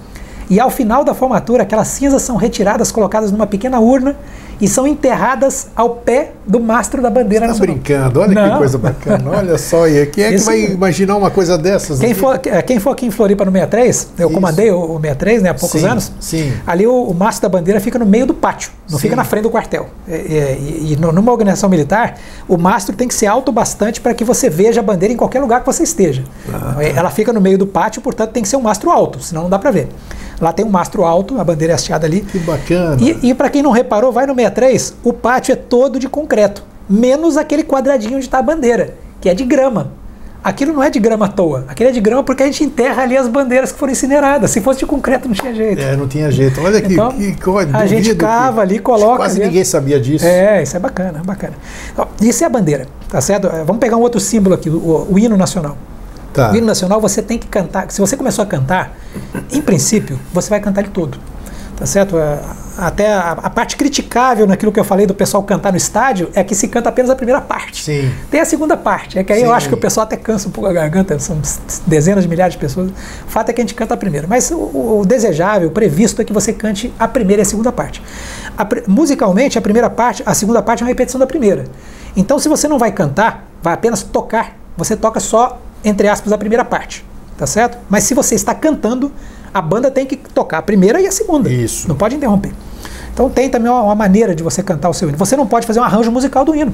E ao final da formatura, aquelas cinzas são retiradas, colocadas numa pequena urna e são enterradas ao pé do mastro da bandeira Tá nacional. brincando, olha que Não. coisa bacana. Olha só, e quem é que Isso vai mesmo. imaginar uma coisa dessas? Quem aqui? for, eh, quem for aqui em Floripa no 63, eu Isso. comandei o, o 63 né, há poucos Sim, anos. sim. Ali o, o mastro da bandeira fica no meio do pátio, não Sim. fica na frente do quartel. E, e- e no- numa organização militar, o mastro tem que ser alto bastante para que você veja a bandeira em qualquer lugar que você esteja. Ah, tá. Ela fica no meio do pátio, portanto tem que ser um mastro alto, senão não dá para ver. Lá tem um mastro alto, a bandeira é hasteada ali. Que bacana. E, e para quem não reparou, vai no 63, o pátio é todo de concreto, menos aquele quadradinho onde está a bandeira, que é de grama. Aquilo não é de grama à toa, aquilo é de grama porque a gente enterra ali as bandeiras que foram incineradas. Se fosse de concreto, não tinha jeito. É, não tinha jeito. Olha que, Então, que coisa. a gente duvido que- cava ali, coloca Quase ali. ninguém sabia disso. É, isso é bacana, bacana. Ó, Isso é a bandeira, tá certo? Eh, Vamos pegar um outro símbolo aqui, o, o hino nacional. Tá. O hino nacional você tem que cantar. Se você começou a cantar, em princípio, você vai cantar ele todo. Tá certo? É, até a, a, parte criticável naquilo que eu falei do pessoal cantar no estádio é que se canta apenas a primeira parte. Sim. Tem a segunda parte, é que aí Sim. eu acho que o pessoal até cansa um pouco a garganta, são dezenas de milhares de pessoas. O fato é que a gente canta a primeira. Mas o, o desejável, o previsto é que você cante a primeira e a segunda parte. A, musicalmente, a primeira parte, a segunda parte é uma repetição da primeira. Então, se você não vai cantar, vai apenas tocar, você toca só, entre aspas, a primeira parte. Tá certo? Mas se você está cantando, a banda tem que tocar a primeira e a segunda. Isso. Não pode interromper. Então tem também uma, uma maneira de você cantar o seu hino. Você não pode fazer um arranjo musical do hino.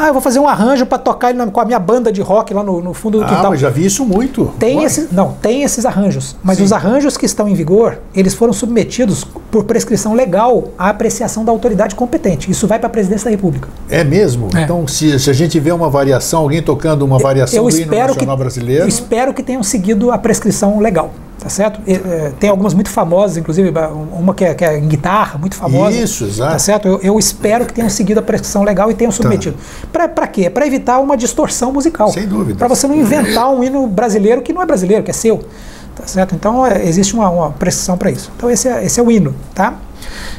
Ah, eu vou fazer um arranjo para tocar ele com a minha banda de rock lá no, no fundo do ah, quintal. Ah, mas já vi isso muito. Tem esses, não, tem esses arranjos. Mas Sim. os arranjos que estão em vigor, eles foram submetidos por prescrição legal à apreciação da autoridade competente. Isso vai para a presidência da República. É mesmo? É. Então, se, se, a gente vê uma variação, alguém tocando uma variação eu do hino nacional que, brasileiro... Eu espero que tenham seguido a prescrição legal tá certo? E, é, tem algumas muito famosas, inclusive uma que é, que é, em guitarra, muito famosa. Isso, exato. Tá certo? Eu, eu espero que tenham seguido a prescrição legal e tenham tá. submetido. Tá. Para quê? Para evitar uma distorção musical. Sem dúvida. Para você não inventar um hino brasileiro que não é brasileiro, que é seu. Tá certo? Então é, existe uma, uma prescrição para isso. Então esse é, esse é o hino, tá?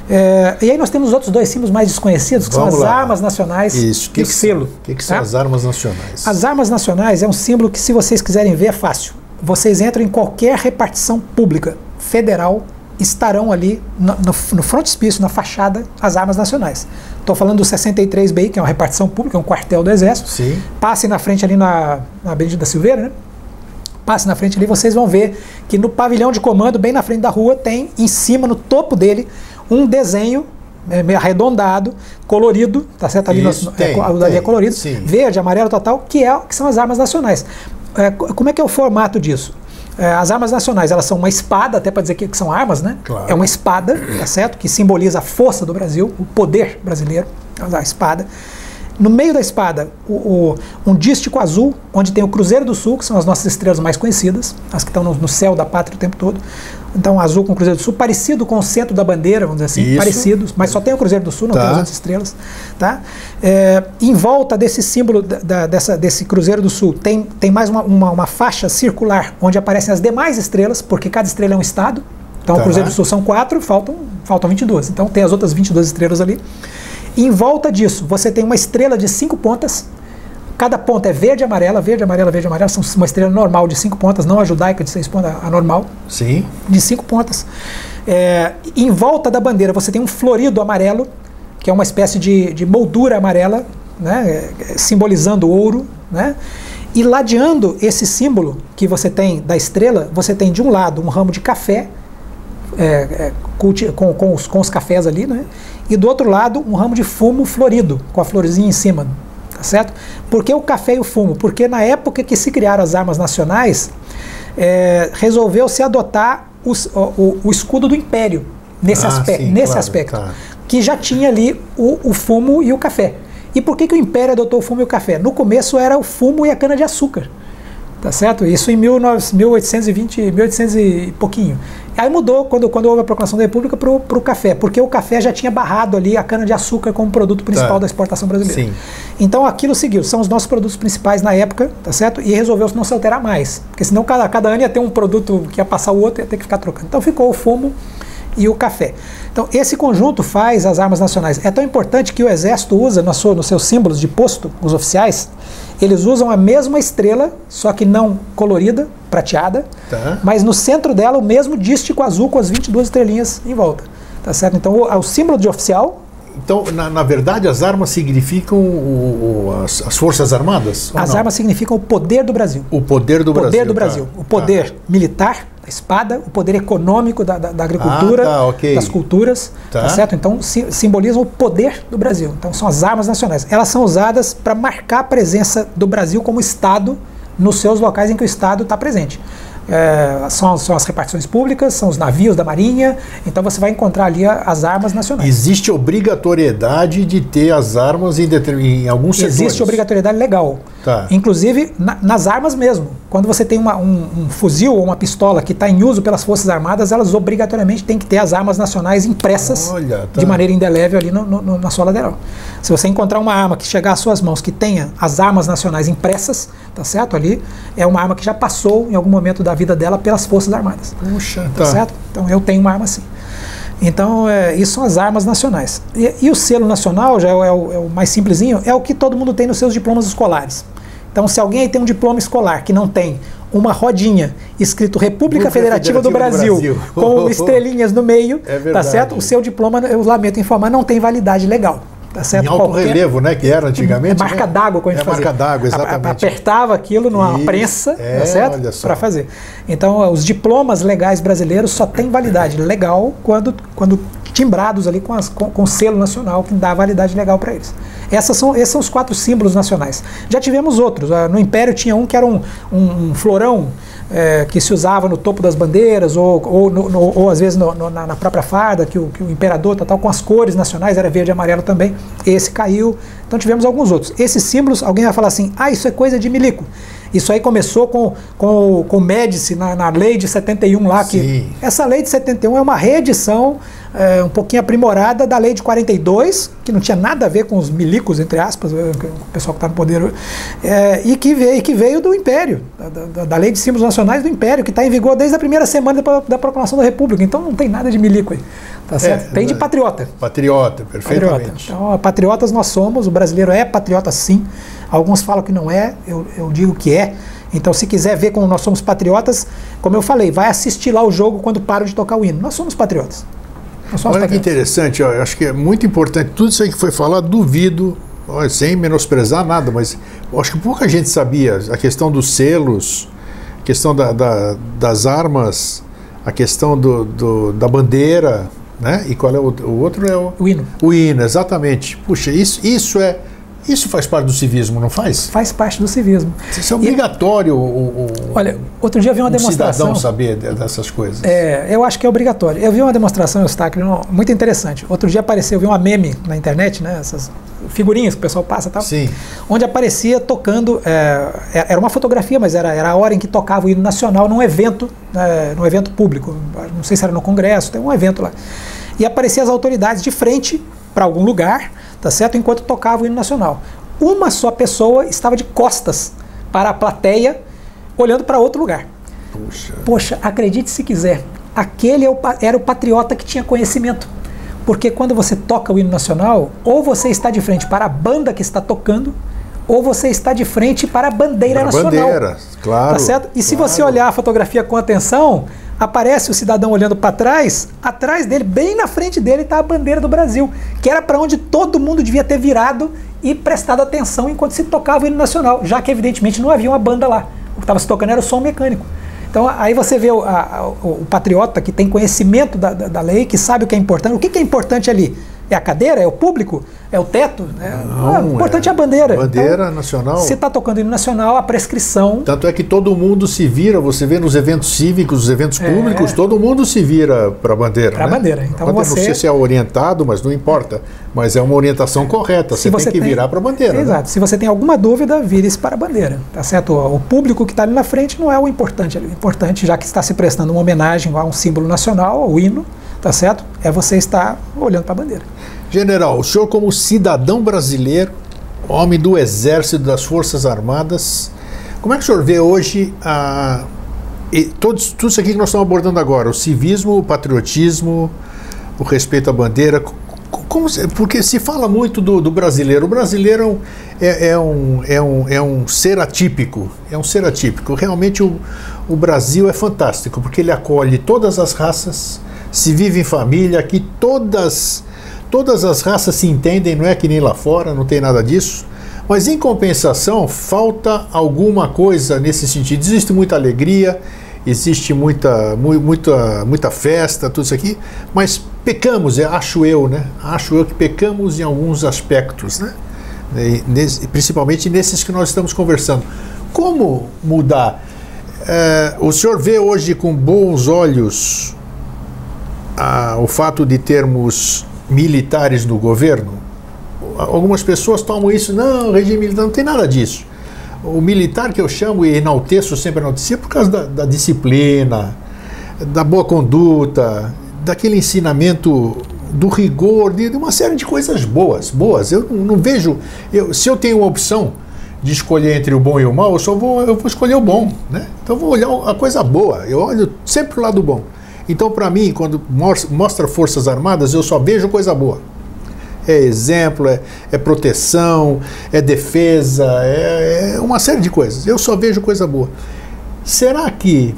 É, e aí nós temos os outros dois símbolos mais desconhecidos, que Vamos são as lá. armas nacionais Isso. que e o selo. O que, que, são tá? as armas nacionais? As armas nacionais é um símbolo que, se vocês quiserem ver, é fácil vocês entram em qualquer repartição pública federal, estarão ali no, no, no frontispício, na fachada, as armas nacionais. Estou falando do 63BI, que é uma repartição pública, é um quartel do Exército. Sim. Passe na frente ali na, na Benedita Silveira, né? Passe na frente ali, vocês vão ver que no pavilhão de comando, bem na frente da rua, tem em cima, no topo dele, um desenho é, meio arredondado, colorido, tá certo? Ali Isso, no, tem, é, ali é colorido, sim. verde, amarelo, total, que, é, que são as armas nacionais é, como é que é o formato disso? É, as armas nacionais, elas são uma espada, até para dizer que, que, são armas, né? Claro. É uma espada, tá certo? Que simboliza a força do Brasil, o poder brasileiro, a espada. No meio da espada, o, o, um dístico azul, onde tem o Cruzeiro do Sul, que são as nossas estrelas mais conhecidas, as que estão no, no céu da pátria o tempo todo. Então, azul com o Cruzeiro do Sul, parecido com o centro da bandeira, vamos dizer assim, Isso. parecidos, mas só tem o Cruzeiro do Sul, não tá. tem as outras estrelas. Tá? É, em volta desse símbolo, da, dessa, desse Cruzeiro do Sul, tem, tem mais uma, uma, uma, faixa circular, onde aparecem as demais estrelas, porque cada estrela é um estado. Então, tá. o Cruzeiro do Sul são quatro, faltam, faltam 22. Então, tem as outras 22 estrelas ali. Em volta disso, você tem uma estrela de cinco pontas, Cada ponta é verde, amarela, verde, amarela, verde, amarela. São uma estrela normal de cinco pontas, não a judaica de seis pontas, a normal. Sim. De cinco pontas. É, em volta da bandeira você tem um florido amarelo, que é uma espécie de, de moldura amarela, né, simbolizando ouro. Né? E ladeando esse símbolo que você tem da estrela, você tem de um lado um ramo de café, é, é, com, com, os, com os cafés ali, né? e do outro lado um ramo de fumo florido, com a florzinha em cima, Tá certo? Por que o café e o fumo? Porque na época que se criaram as armas nacionais, é, resolveu-se adotar os, o, o, escudo do império nesse, ah, aspecto, sim, nesse claro, aspecto tá. que já tinha ali o, o fumo e o café. E por que, que o império adotou o fumo e o café? No começo era o fumo e a cana-de-açúcar. Tá certo? Isso em 1820, 1800 e pouquinho. Aí mudou quando, quando houve a proclamação da República para o café, porque o café já tinha barrado ali a cana-de-açúcar como produto principal tá. da exportação brasileira. Sim. Então aquilo seguiu, são os nossos produtos principais na época, tá certo? E resolveu-se não se alterar mais, porque senão cada, cada ano ia ter um produto que ia passar o outro e ia ter que ficar trocando. Então ficou o fumo e o café. Então, esse conjunto faz as armas nacionais. É tão importante que o Exército usa no seu, nos seus símbolos de posto, os oficiais, eles usam a mesma estrela, só que não colorida, prateada, tá. mas no centro dela o mesmo dístico azul com as 22 estrelinhas em volta. Tá certo? Então o, o símbolo de oficial. Então, na, na verdade, as armas significam o, o, as, as, Forças Armadas? As armas significam o poder do Brasil. O poder do o poder Brasil. do Brasil. Tá. O poder tá. militar, espada, o poder econômico da, da, da agricultura, ah, tá, okay. das culturas, tá. tá. certo? Então si, simbolizam o poder do Brasil. Então são as armas nacionais. Elas são usadas para marcar a presença do Brasil como Estado nos seus locais em que o Estado está presente é, são, são, as repartições públicas, são os navios da Marinha, então você vai encontrar ali as armas nacionais. Existe obrigatoriedade de ter as armas em, em alguns setores? Existe obrigatoriedade legal. Tá. Inclusive na, nas armas mesmo. Quando você tem uma, um, um, fuzil ou uma pistola que está em uso pelas Forças Armadas, elas obrigatoriamente têm que ter as armas nacionais impressas Olha, tá. de maneira indelével ali no, no, na sua lateral. Se você encontrar uma arma que chegar às suas mãos que tenha as armas nacionais impressas, tá certo? Ali é uma arma que já passou em algum momento da vida dela pelas Forças Armadas. Puxa, tá, tá. certo? Então eu tenho uma arma assim. Então, é, isso são as armas nacionais. E, e o selo nacional, já é o, é o, é o mais simplesinho, é o que todo mundo tem nos seus diplomas escolares. Então, se alguém tem um diploma escolar que não tem uma rodinha escrito República Federativa, Federativa do, Brasil, do, Brasil, com estrelinhas no meio, é tá certo? O seu diploma, eu lamento informar, não tem validade legal. Tá certo? Em alto Qualquer... relevo, né? Que era antigamente. É marca né? d'água quando a gente é fazia. marca d'água, exatamente. apertava aquilo numa Isso. prensa, é, tá certo? Para fazer. Então, os diplomas legais brasileiros só têm validade legal quando, quando timbrados ali com, as, com, com selo nacional que dá validade legal para eles. Essas são, esses são os quatro símbolos nacionais. Já tivemos outros. No Império tinha um que era um, um, um florão é, que se usava no topo das bandeiras, ou, ou, no, no, ou às vezes no, no, na, própria farda, que o, que o imperador tal, tal, com as cores nacionais, era verde e amarelo também. Esse caiu. Então tivemos alguns outros. Esses símbolos, alguém vai falar assim: ah, isso é coisa de milico. Isso aí começou com, com, com o Médici na, na lei de 71 lá. Que essa lei de 71 é uma reedição é, um pouquinho aprimorada da lei de 42, que não tinha nada a ver com os milicos, entre aspas, o pessoal que está no poder, é, e, que veio, e que veio do Império, da, da, da, lei de símbolos nacionais do Império, que está em vigor desde a primeira semana da, da, proclamação da República. Então não tem nada de milico aí. Tá é, certo? É, tem de patriota. Patriota, perfeitamente. Patriota. Então, patriotas nós somos, o brasileiro é patriota sim. Alguns falam que não é, eu, eu digo que é. Então, se quiser ver como nós somos patriotas, como eu falei, vai assistir lá o jogo quando param de tocar o hino. Nós somos patriotas. Somos Olha que interessante, ó, acho que é muito importante. Tudo isso aí que foi falado, duvido, ó, sem menosprezar nada, mas acho que pouca gente sabia a questão dos selos, a questão da, da, das armas, a questão do, do, da bandeira, né? E qual é o, o outro? É o, o hino. O hino, exatamente. Puxa, isso, isso é isso faz parte do civismo, não faz? Faz parte do civismo. Isso é obrigatório. E, o, o, olha, outro dia eu vi uma um demonstração. cidadão saber dessas coisas. É, eu acho que é obrigatório. Eu vi uma demonstração, Eustáquio, muito interessante. Outro dia apareceu, eu vi uma meme na internet, né? Essas figurinhas que o pessoal passa e tal. Sim. Onde aparecia tocando. É, é era uma fotografia, mas era, era a hora em que tocava o hino nacional num evento, é, num evento público. Não sei se era no Congresso, tem um evento lá. E apareciam as autoridades de frente para algum lugar tá certo? Enquanto tocava o hino nacional. Uma só pessoa estava de costas para a plateia, olhando para outro lugar. Puxa. Poxa, acredite se quiser, aquele é era o patriota que tinha conhecimento. Porque quando você toca o hino nacional, ou você está de frente para a banda que está tocando, ou você está de frente para a bandeira para nacional. Bandeira, claro. Tá certo? E se claro. você olhar a fotografia com atenção, aparece o cidadão olhando para trás, atrás dele, bem na frente dele, está a bandeira do Brasil, que era para onde todo mundo devia ter virado e prestado atenção enquanto se tocava o hino nacional, já que evidentemente não havia uma banda lá. O que estava se tocando era o som mecânico. Então aí você vê o, a, o, o patriota que tem conhecimento da, da, da, lei, que sabe o que é importante. O que, que é importante ali? É a cadeira? É o público? É o teto? Né? Não, ah, o importante é, é a bandeira. Bandeira então, nacional. Se está tocando hino nacional, a prescrição. Tanto é que todo mundo se vira, você vê nos eventos cívicos, nos eventos é. públicos, todo mundo se vira para a bandeira. Para a né? bandeira. Então Pode, você... Não sei se é orientado, mas não importa. Mas é uma orientação correta. Você, você, tem que tem... virar para a bandeira. Né? Exato. Né? Se você tem alguma dúvida, vire-se para a bandeira. Tá certo? O público que está ali na frente não é o importante. O importante, já que está se prestando uma homenagem a um símbolo nacional, ao hino, tá certo? É você estar olhando para a bandeira. General, o senhor, como cidadão brasileiro, homem do Exército das Forças Armadas, como é que o senhor vê hoje a, e tudo, isso aqui que nós estamos abordando agora, o civismo, o patriotismo, o respeito à bandeira? Como, porque se fala muito do, do brasileiro. O brasileiro é, é, um, é, um, é um ser atípico. É um ser atípico. Realmente o, o Brasil é fantástico, porque ele acolhe todas as raças, se vive em família, aqui todas Todas as raças se entendem, não é que nem lá fora, não tem nada disso. Mas em compensação, falta alguma coisa nesse sentido. Existe muita alegria, existe muita, muita, muita festa, tudo isso aqui, mas pecamos, é, acho eu, né? Acho eu que pecamos em alguns aspectos, né? principalmente nesses que nós estamos conversando. Como mudar? É, o senhor vê hoje com bons olhos a, o fato de termos militares no governo. Algumas pessoas tomam isso, não, regime militar, não tem nada disso. O militar que eu chamo e enalteço sempre enaltecer é por causa da, da disciplina, da boa conduta, daquele ensinamento do rigor, de, uma série de coisas boas, boas. Eu não, vejo, eu, se eu tenho uma opção de escolher entre o bom e o mal, eu só vou, eu vou escolher o bom, né? Então eu vou olhar a coisa boa, eu olho sempre o lado bom. Então, para mim, quando mostra Forças Armadas, eu só vejo coisa boa. É exemplo, é, é proteção, é defesa, é, é uma série de coisas. Eu só vejo coisa boa. Será que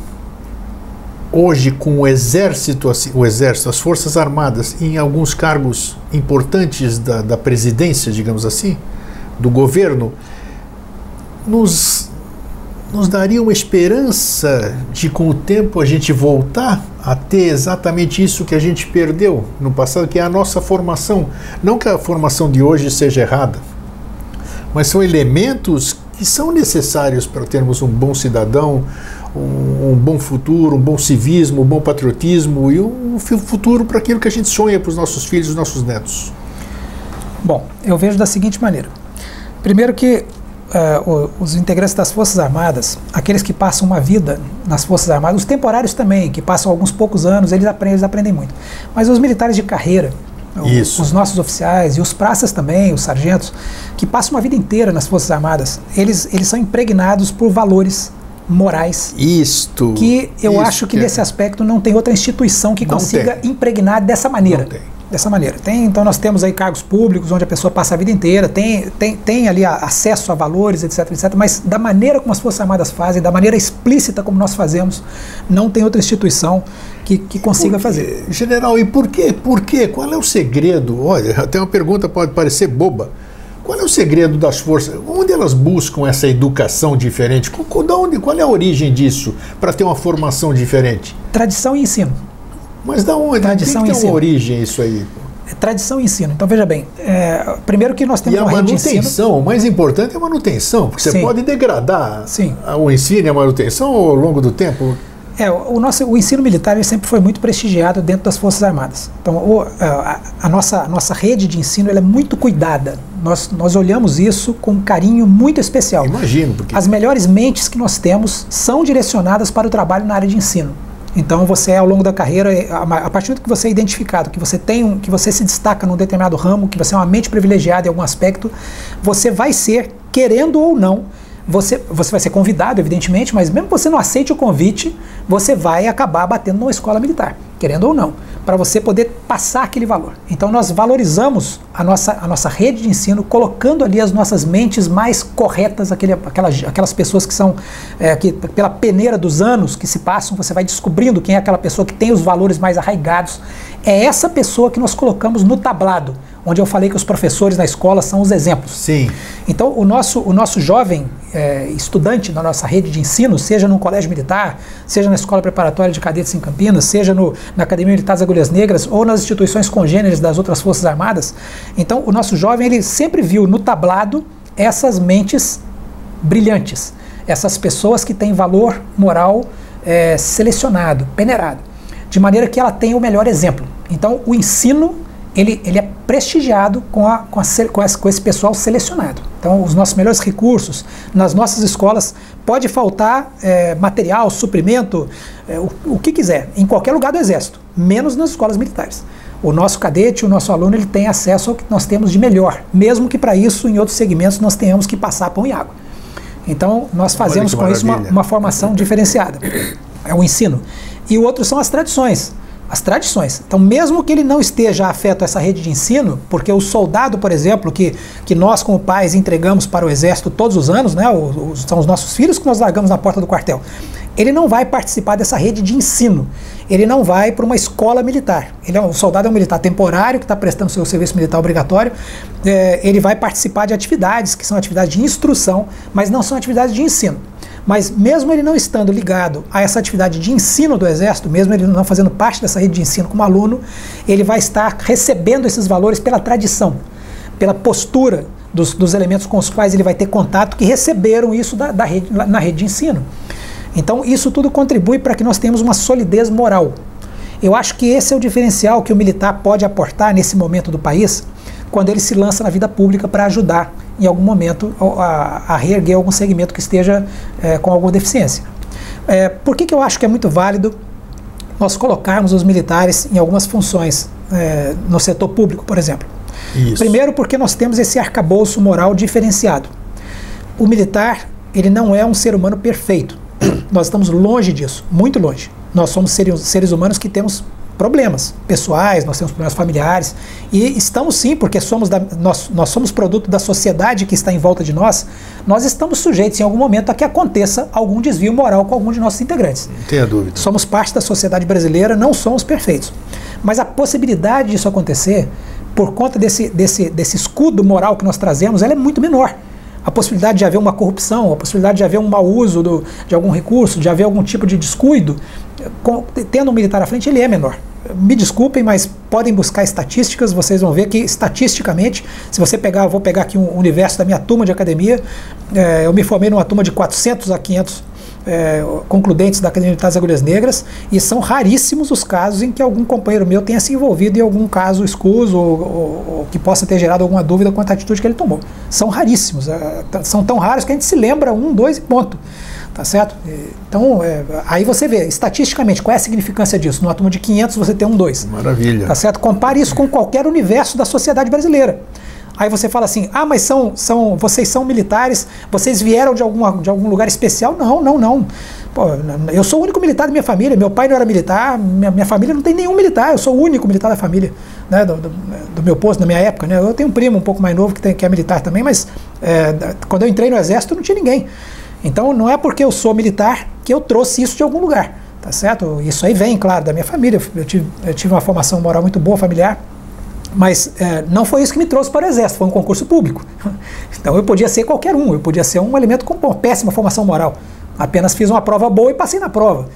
hoje com o exército, o exército, as forças armadas, em alguns cargos importantes da, da presidência, digamos assim, do governo, nos, nos daria uma esperança de com o tempo a gente voltar a ter exatamente isso que a gente perdeu no passado, que é a nossa formação. Não que a formação de hoje seja errada, mas são elementos que são necessários para termos um bom cidadão, um, um, bom futuro, um bom civismo, um bom patriotismo e um futuro para aquilo que a gente sonha para os nossos filhos e nossos netos? Bom, eu vejo da seguinte maneira. Primeiro que uh, os integrantes das Forças Armadas, aqueles que passam uma vida nas Forças Armadas, os temporários também, que passam alguns poucos anos, eles aprendem, eles aprendem muito. Mas os militares de carreira, os nossos oficiais e os praças também, os sargentos, que passam uma vida inteira nas Forças Armadas, eles, eles são impregnados por valores morais. Isto. Que eu isto acho que, é. nesse aspecto não tem outra instituição que Não consiga tem. impregnar dessa maneira. Não tem. Dessa maneira. Tem, então nós temos aí cargos públicos onde a pessoa passa a vida inteira, tem, tem, tem ali a- acesso a valores, etc, etc, mas da maneira como as Forças Armadas fazem, da maneira explícita como nós fazemos, não tem outra instituição que, que consiga Por fazer. General, e por quê? Por quê? Qual é o segredo? Olha, até uma pergunta pode parecer boba. Qual é o segredo das forças? Onde elas buscam essa educação diferente? Da onde, qual é a origem disso para ter uma formação diferente? Tradição e ensino. Mas da onde? Tradição Tem e que ter uma ensino. origem isso aí. É tradição e ensino. Então veja bem, é, primeiro que nós temos E a uma rede de ensino. manutenção, o mais importante é a manutenção, porque você Sim. pode degradar Sim. o ensino e a manutenção ao longo do tempo. É, o, nosso, o ensino militar sempre foi muito prestigiado dentro das Forças Armadas. Então, o- a, a nossa, a nossa rede de ensino é muito cuidada. Nós, nós olhamos isso com um carinho muito especial. Imagino, porque As melhores mentes que nós temos são direcionadas para o trabalho na área de ensino. Então você ao longo da carreira, eh, a partir do que você é identificado, que você tem um, que você se destaca num determinado ramo, que você é uma mente privilegiada em algum aspecto, você vai ser, querendo ou não, você, você vai ser convidado, evidentemente, mas mesmo que você não aceite o convite, você vai acabar batendo numa escola militar, querendo ou não, para você poder passar aquele valor. Então nós valorizamos a nossa, a nossa rede de ensino, colocando ali as nossas mentes mais corretas, aquele, aquelas, aquelas pessoas que são, é, que pela peneira dos anos que se passam, você vai descobrindo quem é aquela pessoa que tem os valores mais arraigados. É essa pessoa que nós colocamos no tablado, onde eu falei que os professores na escola são os exemplos. sim. Então, o nosso, o nosso jovem é, estudante da nossa rede de ensino, seja no colégio militar, seja na escola preparatória de cadetes em Campinas, seja no, na Academia Militar das Agulhas Negras ou nas instituições congêneres das outras Forças Armadas, então o nosso jovem ele sempre viu no tablado essas mentes brilhantes, essas pessoas que têm valor moral é, selecionado, peneirado, de maneira que ela tenha o melhor exemplo. Então, o ensino ele, ele é prestigiado com, a, com, a, com, esse, com esse pessoal selecionado. Então, os nossos melhores recursos nas nossas escolas pode faltar é, material, suprimento, é, o, o que quiser, em qualquer lugar do Exército, menos nas escolas militares. O nosso cadete, o nosso aluno, ele tem acesso ao que nós temos de melhor, mesmo que para isso, em outros segmentos, nós tenhamos que passar pão e água. Então, nós fazemos com isso uma, uma formação diferenciada. É o ensino. E o outro são as tradições. As tradições. Então, mesmo que ele não esteja afeto a essa rede de ensino, porque o soldado, por exemplo, que, que nós, como pais, entregamos para o exército todos os anos, né, os- são os nossos filhos que nós largamos na porta do quartel, ele não vai participar dessa rede de ensino. Ele não vai para uma escola militar. Ele é um soldado é um militar temporário que está prestando seu serviço militar obrigatório. É, ele vai participar de atividades que são atividades de instrução, mas não são atividades de ensino. Mas mesmo ele não estando ligado a essa atividade de ensino do Exército, mesmo ele não fazendo parte dessa rede de ensino como aluno, ele vai estar recebendo esses valores pela tradição, pela postura dos, dos elementos com os quais ele vai ter contato que receberam isso da, da rede, na rede de ensino. Então, isso tudo contribui para que nós tenhamos uma solidez moral. Eu acho que esse é o diferencial que o militar pode aportar nesse momento do país, quando ele se lança na vida pública para ajudar, em algum momento, a, a reerguer algum segmento que esteja eh, com alguma deficiência. Eh, por que, que eu acho que é muito válido nós colocarmos os militares em algumas funções eh, no setor público, por exemplo? Isso. Primeiro, porque nós temos esse arcabouço moral diferenciado. O militar, ele não é um ser humano perfeito. Nós estamos longe disso, muito longe. Nós somos seres, seres humanos que temos problemas pessoais, nós temos problemas familiares e estamos sim, porque somos da, nós, nós somos produto da sociedade que está em volta de nós, nós estamos sujeitos em algum momento a que aconteça algum desvio moral com algum de nossos integrantes. Não tenha dúvida. Somos parte da sociedade brasileira, não somos perfeitos. Mas a possibilidade disso acontecer, por conta desse, desse, desse escudo moral que nós trazemos, ela é muito menor a possibilidade de haver uma corrupção, a possibilidade de haver um mau uso do, de algum recurso, de haver algum tipo de descuido, com, tendo um militar à frente, ele é menor me desculpem, mas podem buscar estatísticas, vocês vão ver que estatisticamente, se você pegar, vou pegar aqui um universo da minha turma de academia, é, eu me formei numa turma de 400 a 500 é, concludentes da Academia Militar das Agulhas Negras e são raríssimos os casos em que algum companheiro meu tenha se envolvido em algum caso escuso ou, ou, ou que possa ter gerado alguma dúvida quanto à atitude que ele tomou. São raríssimos, é, são tão raros que a gente se lembra um, dois e ponto. Tá certo? Então, é, aí você vê, estatisticamente, qual é a significância disso? Numa turma de 500 você tem um 2. Maravilha. Tá certo? Compare isso com qualquer universo da sociedade brasileira. Aí você fala assim: ah, mas são, são, vocês são militares, vocês vieram de, alguma, de algum lugar especial? Não, não, não. Pô, eu sou o único militar da minha família, meu pai não era militar, minha, minha família não tem nenhum militar, eu sou o único militar da família, né, do, do, do meu posto, na minha época. Né? Eu tenho um primo um pouco mais novo que, tem, que é militar também, mas é, quando eu entrei no exército não tinha ninguém. Então não é porque eu sou militar que eu trouxe isso de algum lugar, tá certo? Isso aí vem, claro, da minha família. Eu tive, eu tive uma formação moral muito boa, familiar, mas é, não foi isso que me trouxe para o Exército, foi um concurso público. Então eu podia ser qualquer um, eu podia ser um elemento com uma péssima formação moral. Apenas fiz uma prova boa e passei na prova.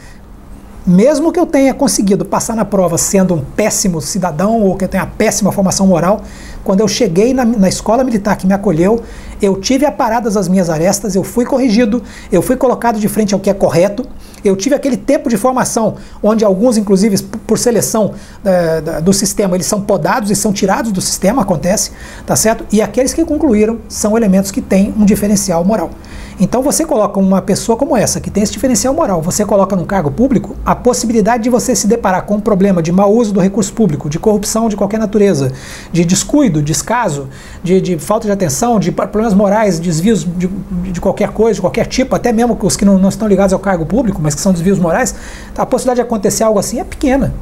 Mesmo que eu tenha conseguido passar na prova sendo um péssimo cidadão ou que eu tenha uma péssima formação moral, quando eu cheguei na, na escola militar que me acolheu, eu tive aparadas as minhas arestas, eu fui corrigido, eu fui colocado de frente ao que é correto, eu tive aquele tempo de formação, onde alguns, inclusive, por seleção é, do sistema, eles são podados e são tirados do sistema, acontece, tá certo? E aqueles que concluíram são elementos que têm um diferencial moral. Então você coloca uma pessoa como essa, que tem esse diferencial moral, você coloca num cargo público, a possibilidade de você se deparar com um problema de mau uso do recurso público, de corrupção de qualquer natureza, de descuido, descaso, de, de falta de atenção, de problemas morais, desvios de, de, qualquer coisa, de qualquer tipo, até mesmo os que não, não estão ligados ao cargo público, mas que são desvios morais, a possibilidade de acontecer algo assim é pequena.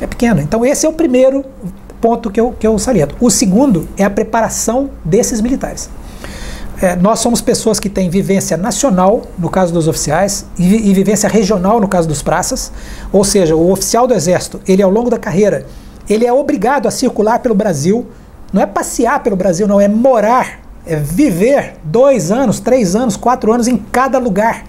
É pequena. Então esse é o primeiro ponto que eu, que eu saliento. O segundo é a preparação desses militares. É, nós somos pessoas que têm vivência nacional, no caso dos oficiais, e, e, vivência regional, no caso dos praças. Ou seja, o oficial do Exército, ele ao longo da carreira, ele é obrigado a circular pelo Brasil. Não é passear pelo Brasil, não, é morar, é viver dois anos, três anos, quatro anos em cada lugar.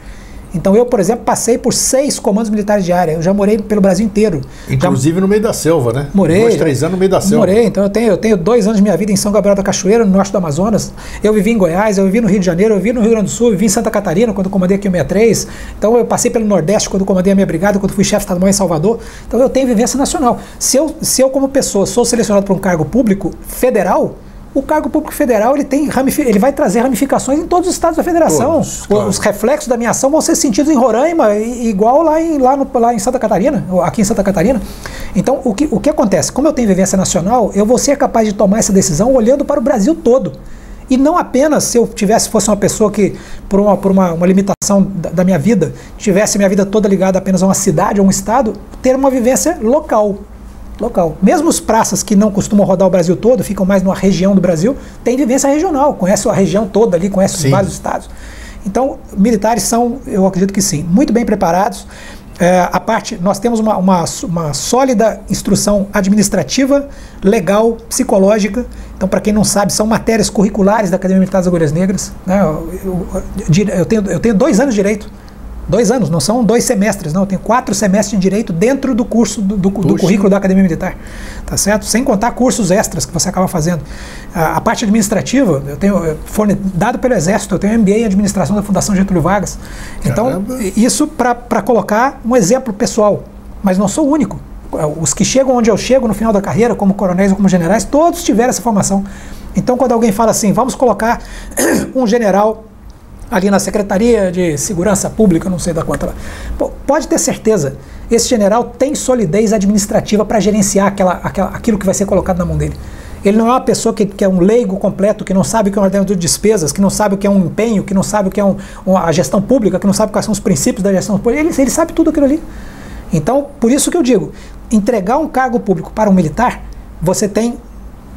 Então eu, por exemplo, passei por seis comandos militares de área. Eu já morei pelo Brasil inteiro. Inclusive já... no meio da selva, né? Morei. Dois, três anos no meio da selva. Morei. Então eu tenho, eu tenho dois anos de minha vida em São Gabriel da Cachoeira, no norte do Amazonas. Eu vivi em Goiás, eu vivi no Rio de Janeiro, eu vivi no Rio Grande do Sul, eu vivi em Santa Catarina quando comandei aqui o 63. Então eu passei pelo Nordeste quando comandei a minha brigada, quando fui chefe estadual em Salvador. Então eu tenho vivência nacional. Se eu, se eu como pessoa, sou selecionado para um cargo público federal, o cargo público federal ele tem ele vai trazer ramificações em todos os estados da federação. Todos, claro. Os reflexos da minha ação vão ser sentidos em Roraima, igual lá em, lá, no, lá em Santa Catarina, aqui em Santa Catarina. Então, o que, o que acontece? Como eu tenho vivência nacional, eu vou ser capaz de tomar essa decisão olhando para o Brasil todo. E não apenas se eu tivesse, fosse uma pessoa que, por uma, por uma, uma limitação da, da minha vida, tivesse minha vida toda ligada apenas a uma cidade, a um estado, ter uma vivência local local. Mesmo os praças que não costumam rodar o Brasil todo, ficam mais numa região do Brasil, tem vivência regional, conhece a região toda ali, conhece sim. os vários estados. Então, militares são, eu acredito que sim, muito bem preparados. É, a parte, nós temos uma, uma, uma, sólida instrução administrativa, legal, psicológica. Então, para quem não sabe, são matérias curriculares da Academia Militar das Agulhas Negras. Né? Eu, eu, eu, tenho, eu tenho dois anos de direito Dois anos, não são dois semestres, não. Eu tenho quatro semestres de direito dentro do curso, do, do, do currículo da Academia Militar. Tá certo? Sem contar cursos extras que você acaba fazendo. A, a parte administrativa, eu tenho, forne, dado pelo Exército, eu tenho MBA em administração da Fundação Getúlio Vargas. Então, Caramba. isso para colocar um exemplo pessoal. Mas não sou o único. Os que chegam onde eu chego no final da carreira, como coronéis ou como generais, todos tiveram essa formação. Então, quando alguém fala assim, vamos colocar um general ali na Secretaria de Segurança Pública, não sei da quanto lá. pode ter certeza, esse general tem solidez administrativa para gerenciar aquela, aquela, aquilo que vai ser colocado na mão dele. Ele não é uma pessoa que, que, é um leigo completo, que não sabe o que é um ordenador de despesas, que não sabe o que é um empenho, que não sabe o que é um, uma, a gestão pública, que não sabe quais são os princípios da gestão pública. Ele, ele sabe tudo aquilo ali. Então, por isso que eu digo, entregar um cargo público para um militar, você tem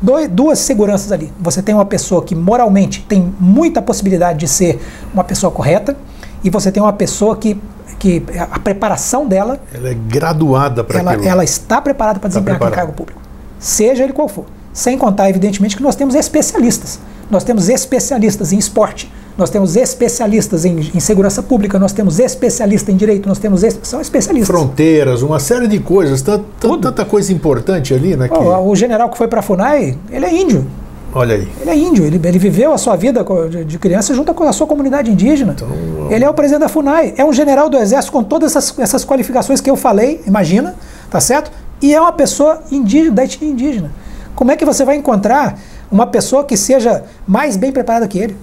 dois, duas seguranças ali. Você tem uma pessoa que moralmente tem muita possibilidade de ser uma pessoa correta, e você tem uma pessoa que, que a preparação dela. Ela é graduada para ela, ela está preparada para desempenhar aquele cargo público, seja ele qual for. Sem contar, evidentemente, que nós temos especialistas. Nós temos especialistas em esporte, nós temos especialistas em, em, segurança pública, nós temos especialistas em direito, nós temos são especialistas. Fronteiras, uma série de coisas, tanta, tanta coisa importante ali, né? Que... Oh, o general que foi para a FUNAI, ele é índio. Olha aí. Ele é índio, ele, ele viveu a sua vida de criança junto com a sua comunidade indígena. Então, ele é o presidente da FUNAI, é um general do exército com todas essas, essas qualificações que eu falei, imagina, tá certo? E é uma pessoa indígena, da etnia indígena. Como é que você vai encontrar uma pessoa que seja mais bem preparada que ele?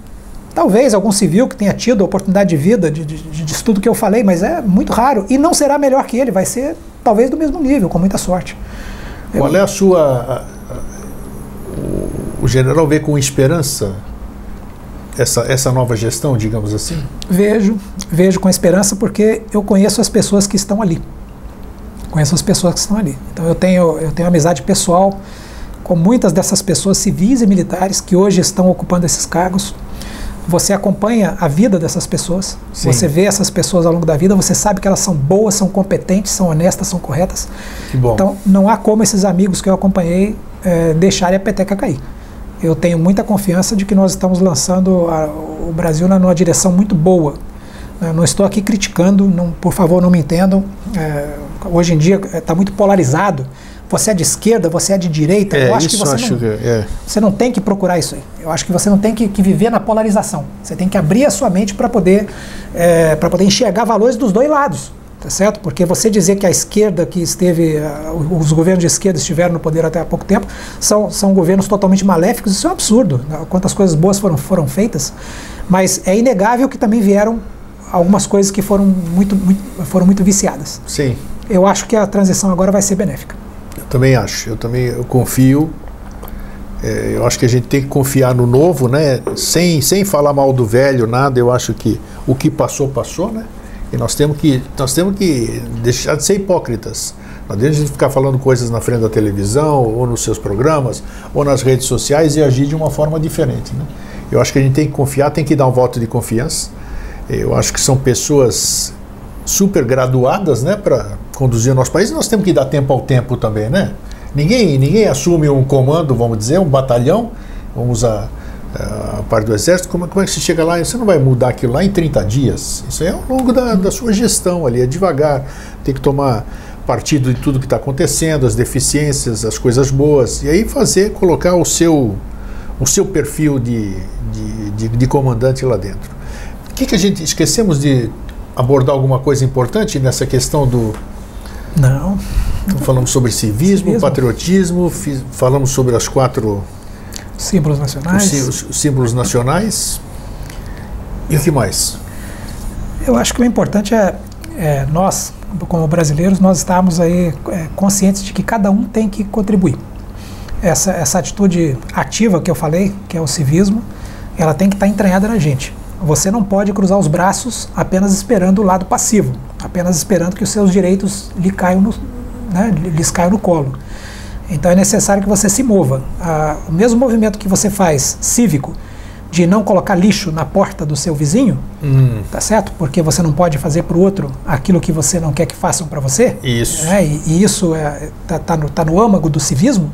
Talvez algum civil que tenha tido a oportunidade de vida, de, de, de estudo que eu falei, mas é muito raro. E não será melhor que ele, vai ser talvez do mesmo nível, com muita sorte. Qual é a sua o general vê com esperança essa, essa nova gestão, digamos assim? Vejo, vejo com esperança porque eu conheço as pessoas que estão ali. Conheço as pessoas que estão ali. Então eu tenho, eu tenho amizade pessoal com muitas dessas pessoas civis e militares que hoje estão ocupando esses cargos. Você acompanha a vida dessas pessoas, Sim. você vê essas pessoas ao longo da vida, você sabe que elas são boas, são competentes, são honestas, são corretas. Então não há como esses amigos que eu acompanhei é, deixarem a peteca cair eu tenho muita confiança de que nós estamos lançando a, o Brasil na, numa direção muito boa. Eu não estou aqui criticando, não, por favor, não me entendam. É, hoje em dia está muito polarizado. Você é de esquerda, você é de direita. É, eu acho que você, acho não, que, é. você não tem que procurar isso aí. Eu acho que você não tem que, que viver na polarização. Você tem que abrir a sua mente para poder, é, poder enxergar valores dos dois lados tá certo? Porque você dizer que a esquerda que esteve, uh, os governos de esquerda estiveram no poder até há pouco tempo, são, são governos totalmente maléficos, isso é um absurdo. Né? Quantas coisas boas foram, foram feitas, mas é inegável que também vieram algumas coisas que foram muito, muito, foram muito viciadas. Sim. Eu acho que a transição agora vai ser benéfica. Também acho, eu também eu confio. É, eu acho que a gente tem que confiar no novo, né? Sem, sem falar mal do velho, nada. Eu acho que o que passou, passou, né? E nós temos que, nós temos que deixar de ser hipócritas. Não adianta a gente ficar falando coisas na frente da televisão, ou nos seus programas, ou nas redes sociais e agir de uma forma diferente. Né? Eu acho que a gente tem que confiar, tem que dar um voto de confiança. Eu acho que são pessoas super graduadas né, para conduzir o nosso país nós temos que dar tempo ao tempo também. Né? Ninguém, ninguém assume um comando, vamos dizer, um batalhão, vamos usar a parte do exército, como, como, é que você chega lá? Você não vai mudar aquilo lá em 30 dias. Isso aí é ao longo da, da sua gestão ali, é devagar. Tem que tomar partido de tudo que está acontecendo, as deficiências, as coisas boas, e aí fazer, colocar o seu, o seu perfil de, de, de, de comandante lá dentro. O que, que a gente esquecemos de abordar alguma coisa importante nessa questão do. Não. Então, falamos sobre civismo, civismo. patriotismo, fiz, falamos sobre as quatro Símbolos nacionais. Os, os, símbolos nacionais. E o que mais? Eu acho que o importante é, é nós, como brasileiros, nós estamos aí é, conscientes de que cada um tem que contribuir. Essa, essa atitude ativa que eu falei, que é o civismo, ela tem que estar entranhada na gente. Você não pode cruzar os braços apenas esperando o lado passivo, apenas esperando que os seus direitos lhe caiam no, né, lhes caiam no colo. Então é necessário que você se mova. Ah, o mesmo movimento que você faz cívico de não colocar lixo na porta do seu vizinho, hum. tá certo? Porque você não pode fazer para o outro aquilo que você não quer que façam para você. Isso. É, e, e, isso é, tá, tá, no, tá no âmago do civismo.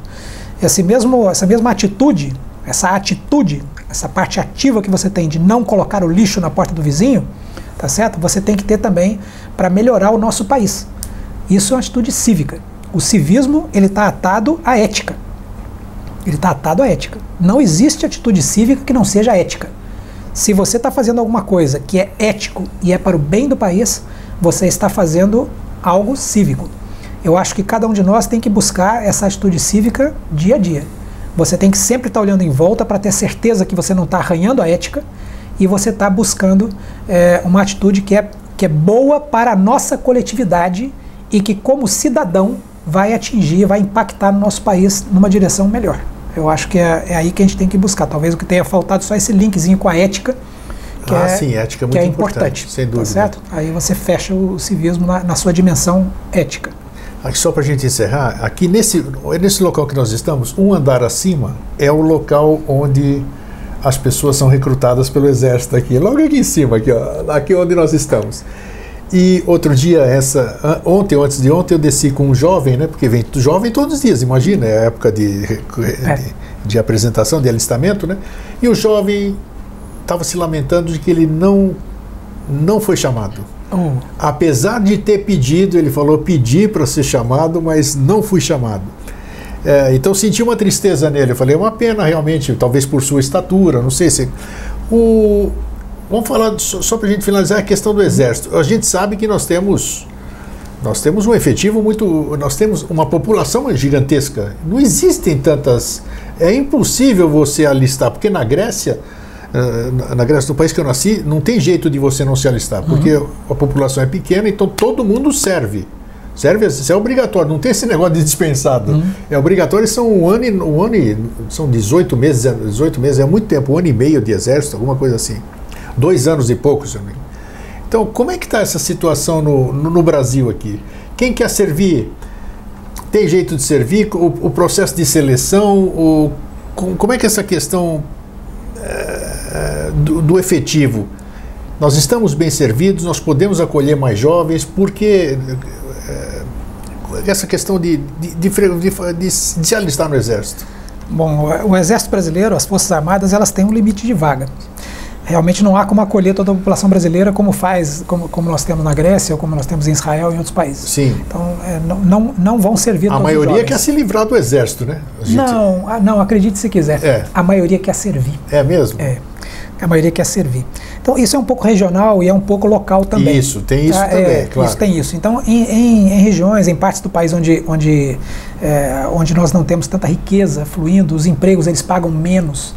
Esse mesmo, essa mesma atitude, essa atitude, essa parte ativa que você tem de não colocar o lixo na porta do vizinho, tá certo? Você tem que ter também para melhorar o nosso país. Isso é uma atitude cívica. O civismo ele está atado à ética. Ele está atado à ética. Não existe atitude cívica que não seja ética. Se você está fazendo alguma coisa que é ético e é para o bem do país, você está fazendo algo cívico. Eu acho que cada um de nós tem que buscar essa atitude cívica dia a dia. Você tem que sempre estar tá olhando em volta para ter certeza que você não está arranhando a ética e você está buscando é, uma atitude que é, que é boa para a nossa coletividade e que, como cidadão, vai atingir, vai impactar no nosso país numa direção melhor. Eu acho que é, é, aí que a gente tem que buscar. Talvez o que tenha faltado só esse linkzinho com a ética que ah, é, sim, ética é muito que é importante, importante, sem dúvida. Tá certo? Aí você fecha o civismo na, na sua dimensão ética. Aqui, só para a gente encerrar, aqui nesse, nesse local que nós estamos, um andar acima é o local onde as pessoas são recrutadas pelo exército aqui, logo aqui em cima, aqui, ó, aqui onde nós estamos. E outro dia, essa, ontem ou antes de ontem, eu desci com um jovem, né? Porque vem jovem todos os dias, imagina, é a época de, de, de apresentação, de alistamento, né? E o jovem estava se lamentando de que ele não, não foi chamado. Oh. Apesar de ter pedido, ele falou: pedi para ser chamado, mas não fui chamado. É, então senti uma tristeza nele. Eu falei: é uma pena realmente, talvez por sua estatura, não sei se. O, vamos falar só, só para a gente finalizar a questão do exército. A gente sabe que nós temos nós temos um efetivo muito. Nós temos uma população gigantesca. Não existem tantas. É impossível você alistar, porque na Grécia na Grécia, no país que eu nasci, não tem jeito de você não se alistar, porque uhum. a população é pequena, então todo mundo serve. Serve, isso é obrigatório, não tem esse negócio de dispensado. Uhum. É obrigatório, são um ano, e, um ano e, são 18 meses, 18 meses, é muito tempo, um ano e meio de exército, alguma coisa assim. Dois anos e poucos, se Então, como é que está essa situação no, no, no, Brasil aqui? Quem quer servir? Tem jeito de servir? O, o processo de seleção? O, como é que essa questão é, do, do, efetivo. Nós estamos bem servidos, nós podemos acolher mais jovens, porque é, essa questão de, de, de, de, se alistar no Exército? Bom, o Exército Brasileiro, as Forças Armadas, elas têm um limite de vaga realmente não há como acolher toda a população brasileira como faz, como, como nós temos na Grécia ou como nós temos em Israel e em outros países. Sim. Então, é, não, não, não vão servir A maioria quer se livrar do exército, né? Gente... Não, não, acredite se quiser. É. A maioria quer servir. É mesmo? É. A maioria quer servir. Então, isso é um pouco regional e é um pouco local também. Isso, tem isso tá? também, é, claro. Isso tem isso. Então, em, em, em, regiões, em partes do país onde, onde, é, onde nós não temos tanta riqueza fluindo, os empregos eles pagam menos.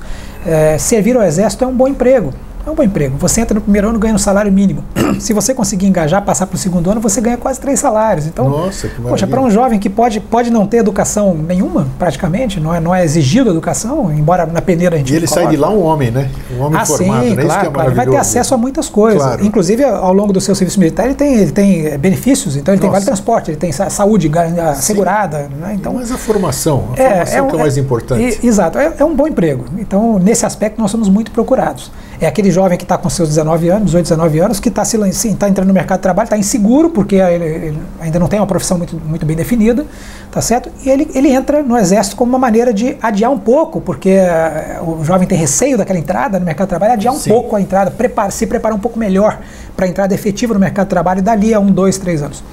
É, servir ao exército é um bom emprego. É um bom emprego. Você entra no primeiro ano ganhando um salário mínimo. Se você conseguir engajar, passar para o segundo ano, você ganha quase três salários. Então, Nossa, que poxa, para um jovem que pode, pode não ter educação nenhuma, praticamente, não é, não é exigido educação, embora na peneira a gente. E ele coloque. sai de lá um homem, né? Um homem ah, formado, sim, né? Claro, é claro. Ele vai ter acesso a muitas coisas. Claro. Inclusive, ao longo do seu serviço militar, ele tem, ele tem eh, benefícios. Então, ele Nossa. tem vale transporte, ele tem saúde assegurada. Né? Então, Mas a formação, a é, formação é, que é o mais importante. É, exato, é, é um bom emprego. Então, nesse aspecto, nós somos muito procurados. É aquele jovem que está com seus 19 anos, 18, 19 anos, que está tá entrando no mercado de trabalho, está inseguro, porque ele, ele, ainda não tem uma profissão muito, muito bem definida, tá certo? E ele, ele entra no exército como uma maneira de adiar um pouco, porque uh, o jovem tem receio daquela entrada no mercado de trabalho, adiar um Sim. pouco a entrada, prepara, se preparar um pouco melhor para a entrada efetiva no mercado de trabalho dali a um, dois, três anos.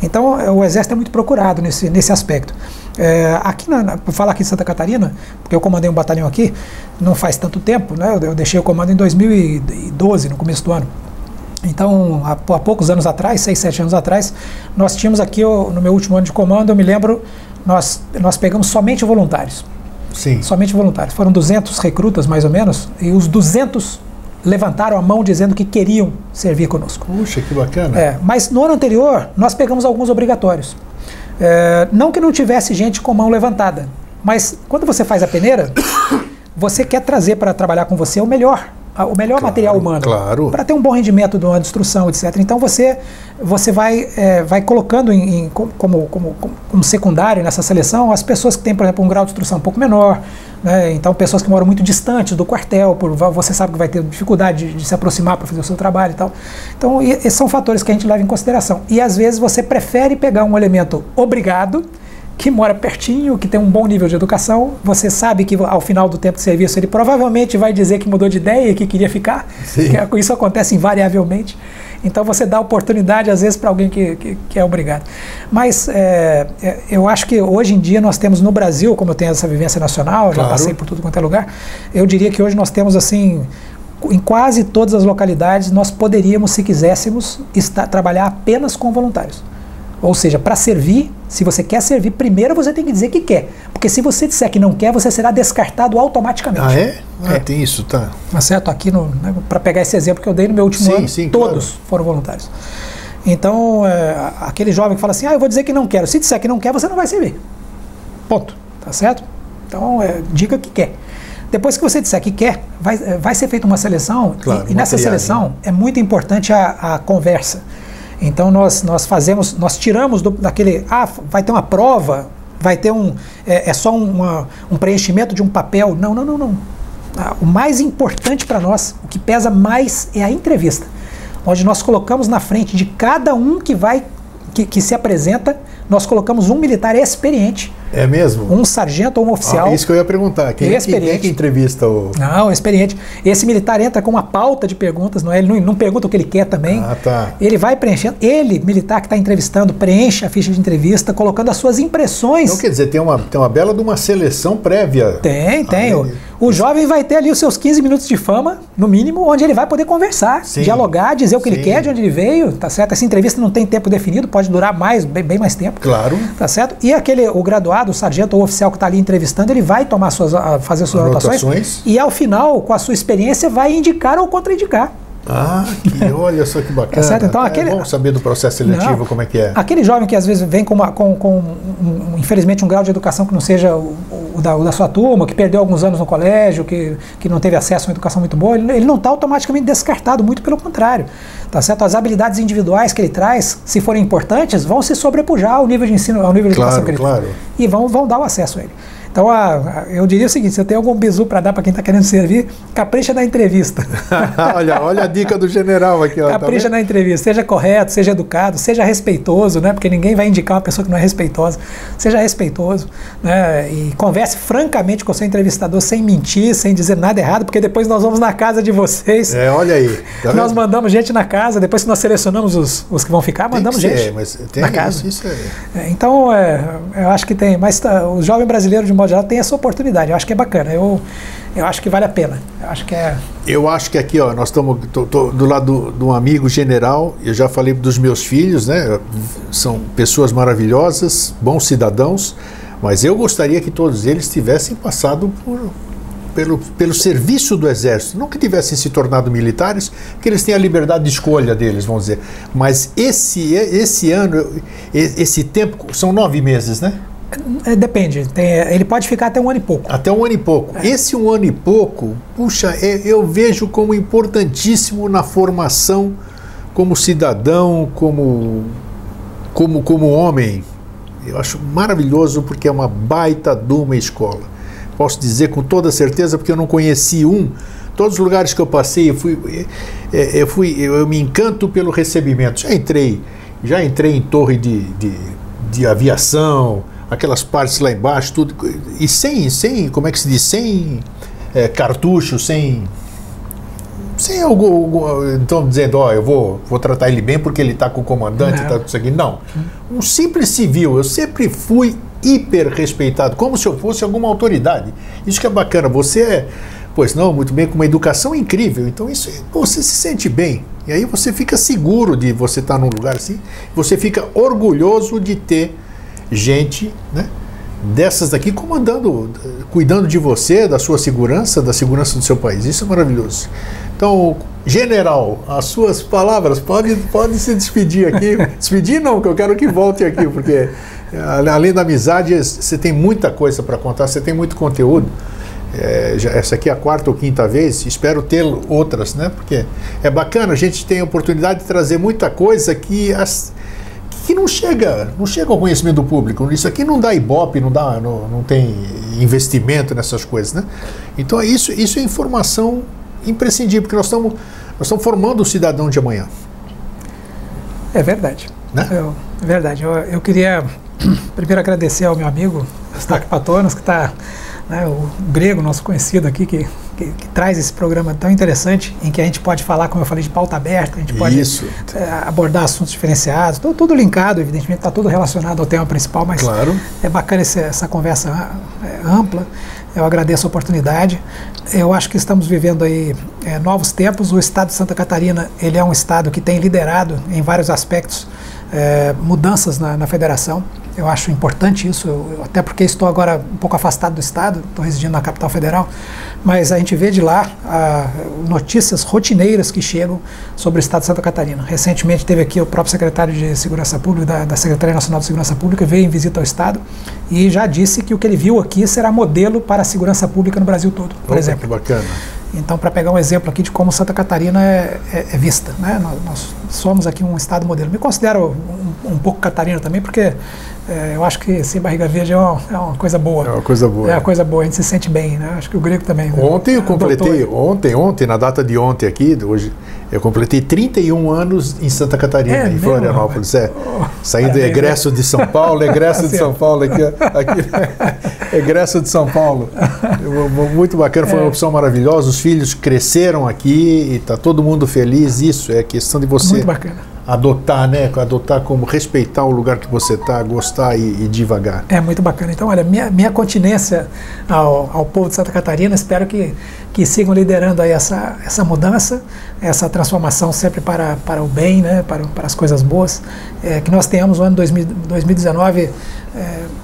Então, o exército é muito procurado nesse, nesse aspecto. É, aqui, na, por falar aqui em Santa Catarina, porque eu comandei um batalhão aqui, não faz tanto tempo, né? Eu, eu deixei o comando em 2012, no começo do ano. Então, há, há, poucos anos atrás, seis, sete anos atrás, nós tínhamos aqui, no meu último ano de comando, eu me lembro, nós, nós pegamos somente voluntários. Sim. Somente voluntários. Foram 200 recrutas, mais ou menos, e os 200 levantaram a mão dizendo que queriam servir conosco. Puxa, que bacana. É, mas no ano anterior, nós pegamos alguns obrigatórios. É, não que não tivesse gente com mão levantada, mas quando você faz a peneira, você quer trazer para trabalhar com você o melhor, o melhor claro, material humano, claro. para ter um bom rendimento de uma instrução, etc. Então você, você vai, é, vai colocando em, em, como, como, como, secundário nessa seleção as pessoas que têm, por exemplo, um grau de instrução um pouco menor, né? então pessoas que moram muito distantes do quartel, por, você sabe que vai ter dificuldade de, de se aproximar para fazer o seu trabalho e tal. Então e, esses são fatores que a gente leva em consideração. E às vezes você prefere pegar um elemento obrigado que mora pertinho, que tem um bom nível de educação, você sabe que ao final do tempo de serviço ele provavelmente vai dizer que mudou de ideia e que queria ficar. Que é, isso acontece invariavelmente. Então você dá oportunidade às vezes para alguém que, que, que, é obrigado. Mas é, é, eu acho que hoje em dia nós temos no Brasil, como eu tenho essa vivência nacional, claro. já passei por tudo quanto é lugar, eu diria que hoje nós temos assim em quase todas as localidades nós poderíamos, se quiséssemos, estar, trabalhar apenas com voluntários. Ou seja, para servir, se você quer servir, primeiro você tem que dizer que quer. Porque se você disser que não quer, você será descartado automaticamente. Ah, é? Ah, é. tem isso, tá. Mas certo, aqui, né, para pegar esse exemplo que eu dei no meu último sim, ano, sim, todos claro. foram voluntários. Então, é, aquele jovem que fala assim, ah, eu vou dizer que não quero. Se disser que não quer, você não vai servir. Ponto. Tá certo? Então, é, diga que quer. Depois que você disser que quer, vai, vai ser feita uma seleção Claro, e, e nessa triagem. seleção é muito importante a, a conversa. Então nós, nós fazemos, nós tiramos do, daquele, ah, vai ter uma prova, vai ter um, é, é só um, uma- um preenchimento de um papel. Não, não, não, não. Ah, o mais importante para nós, o que pesa mais é a entrevista, onde nós colocamos na frente de cada um que vai, que, que se apresenta, nós colocamos um militar experiente, É mesmo? um sargento ou um oficial. Ah, isso que eu ia perguntar. Quem, é que- quem é Experiente. que entrevista o. Não, experiente. Esse militar entra com uma pauta de perguntas, não é? Ele não, não pergunta o que ele quer também. Ah, tá. Ele vai preenchendo. Ele, militar que está entrevistando, preenche a ficha de entrevista, colocando as suas impressões. Então, quer dizer, tem uma, tem uma bela de uma seleção prévia. Tem, tem. Ah, o, ele- o jovem vai ter ali os seus 15 minutos de fama, no mínimo, onde ele vai poder conversar, Sim. dialogar, dizer o que ele Sim. quer, de onde ele veio, tá certo? Essa entrevista não tem tempo definido, pode durar mais, bem, bem mais tempo. Claro. Tá certo? E aquele, o graduado, o sargento ou o oficial que está ali entrevistando, ele vai tomar suas, fazer suas anotações. Anotações. E ao final, com a sua experiência, vai indicar ou contraindicar. Ah, que, olha só que bacana. Tá certo? Então, é aquele- bom saber do processo seletivo, Não. como é que é. Aquele jovem que às vezes vem com, uma, com, com um- infelizmente, um grau de educação que não seja o, o da, o da sua turma, que perdeu alguns anos no colégio, que, que não teve acesso a uma educação muito boa, ele, ele não está automaticamente descartado, muito pelo contrário. Tá certo? As habilidades individuais que ele traz, se forem importantes, vão se sobrepujar ao nível de ensino, ao nível de Claro, educação que ele claro. tem. E vão, vão dar o acesso a ele. Então, a- a- eu diria o seguinte: se eu tenho algum bizu para dar para quem está querendo servir, capricha na entrevista. olha, olha a dica do general aqui. Ó, tá Capricha vendo? na entrevista, seja correto, seja educado, seja respeitoso, né? Porque ninguém vai indicar uma pessoa que não é respeitosa. Seja respeitoso, né? E converse francamente com o seu entrevistador, sem mentir, sem dizer nada errado, porque depois nós vamos na casa de vocês. É, olha aí. Tá nós mandamos gente na casa, depois que nós selecionamos os, os que vão ficar, Tem mandamos ser, gente mas tem na casa. Isso, isso é. É, Então, é, eu acho que tem, mas tá, o jovem brasileiro, de modo geral, tem essa oportunidade. Eu acho que é bacana. Eu, eu acho que vale a pena. Eu acho que é. Eu acho que aqui, ó, nós estamos do lado de um amigo general. Eu já falei dos meus filhos, né? São pessoas maravilhosas, bons cidadãos, mas eu gostaria que todos eles tivessem passado por, pelo, pelo serviço do exército, não que tivessem se tornado militares, que eles têm a liberdade de escolha deles, vamos dizer. Mas esse esse ano, esse tempo são nove meses, né? É, depende. Tem- ele pode ficar até um ano e pouco. Até um ano e pouco. Esse um ano e pouco, puxa, é- eu vejo como importantíssimo na formação como cidadão, como, como, como homem. Eu acho maravilhoso porque é uma baita de uma escola. Posso dizer com toda certeza porque eu não conheci um. Todos os lugares que eu passei, eu fui, eu, fui, eu, eu me encanto pelo recebimento. Já entrei, já entrei em torre de, de, de aviação, aquelas partes lá embaixo, tudo e sem, sem, como é que se diz, sem eh, cartucho, sem sem algo, algo- então dizendo, ó, eu vou, vou tratar ele bem porque ele está com o comandante, Não. tá com isso aqui. Não. Um simples civil, eu sempre fui hiper respeitado, como se eu fosse alguma autoridade. Isso que é bacana, você é, pois não, muito bem, com uma educação incrível, então isso, é- você se sente bem. E aí você fica seguro de você estar num lugar assim, você fica orgulhoso de ter gente, né? Dessas daqui comandando, cuidando de você, da sua segurança, da segurança do seu país. Isso é maravilhoso. Então, general, as suas palavras, pode, pode se despedir aqui. Despedir não, que eu quero que volte aqui, porque eh, além da amizade, você tem muita coisa para contar, você tem muito conteúdo. É, já- essa aqui é a quarta ou quinta vez, espero ter outras, né? Porque é bacana, a gente tem a oportunidade de trazer muita coisa que, as, que não chega, não chega ao conhecimento do público. Isso aqui não dá ibope, não, dá, não, não tem investimento nessas coisas, né? Então isso, isso é informação imprescindível, porque nós estamos, nós estamos formando o cidadão de amanhã. É verdade. Né? Eu- é verdade. Eu, eu queria primeiro agradecer ao meu amigo Stac Patronos, que está, né, o grego, nosso conhecido aqui, que, que, que traz esse programa tão interessante, em que a gente pode falar, como eu falei, de pauta aberta, a gente pode é, abordar assuntos diferenciados, tudo, tudo linkado, evidentemente, está tudo relacionado ao tema principal, mas Claro. é bacana esse- essa conversa é, ampla. Eu agradeço a oportunidade. Eu acho que estamos vivendo aí é, novos tempos. O Estado de Santa Catarina ele é um estado que tem liderado em vários aspectos é, mudanças na, na federação. Eu acho importante isso, eu, até porque estou agora um pouco afastado do Estado, estou residindo na capital federal, mas a gente vê de lá a, notícias rotineiras que chegam sobre o Estado de Santa Catarina. Recentemente teve aqui o próprio secretário de Segurança Pública, da, da Secretaria Nacional de Segurança Pública, veio em visita ao Estado e já disse que o que ele viu aqui será modelo para a segurança pública no Brasil todo, por Opa, exemplo. Que bacana. Então, para pegar um exemplo aqui de como Santa Catarina é, é, é vista, né? Nós, nós, somos aqui um estado modelo. Me considero um, um pouco catarina também, porque é, eu acho que ser barriga verde é uma, é uma, coisa boa. É uma coisa boa. É uma coisa boa, a gente se sente bem, né? Acho que o grego também. Né? Ontem eu completei, ontem, ontem, na data de ontem aqui, hoje, eu completei 31 anos em Santa Catarina, É em Florianópolis. É. Saindo Parabéns, egresso de São Paulo, egresso de São Paulo aqui, aqui egresso de São Paulo. Muito bacana, foi uma opção maravilhosa. Os filhos cresceram aqui e está todo mundo feliz. Isso é questão de você adotar, né? Adotar como respeitar o lugar que você está, gostar e, e, devagar. É muito bacana. Então, olha, minha, minha continência ao, ao povo de Santa Catarina, espero que, que sigam liderando aí essa, essa mudança, essa transformação sempre para, para o bem, né? para, para as coisas boas. É, que nós tenhamos o ano 2000, 2019 é,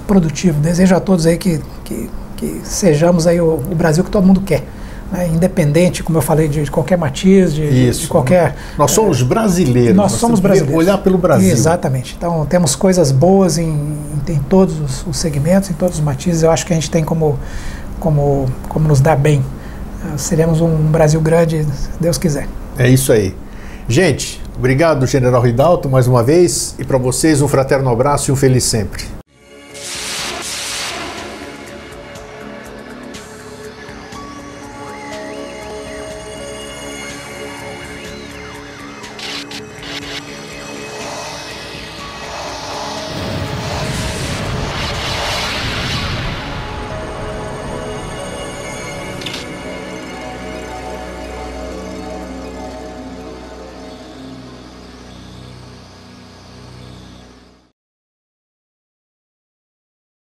produtivo. Desejo a todos aí que, que, que sejamos aí o, o Brasil que todo mundo quer. Né, independente, como eu falei, de, de qualquer matiz, de, de, qualquer. Nós somos brasileiros. Nós, nós somos brasileiros. Olhar pelo Brasil. Exatamente. Então temos coisas boas em, em, todos os, os, segmentos, em todos os matizes. Eu acho que a gente tem como, como, como nos dar bem. Uh, seremos um Brasil grande, se Deus quiser. É isso aí. Gente, obrigado, General Ridalto, mais uma vez. E para vocês, um fraterno abraço e um feliz sempre.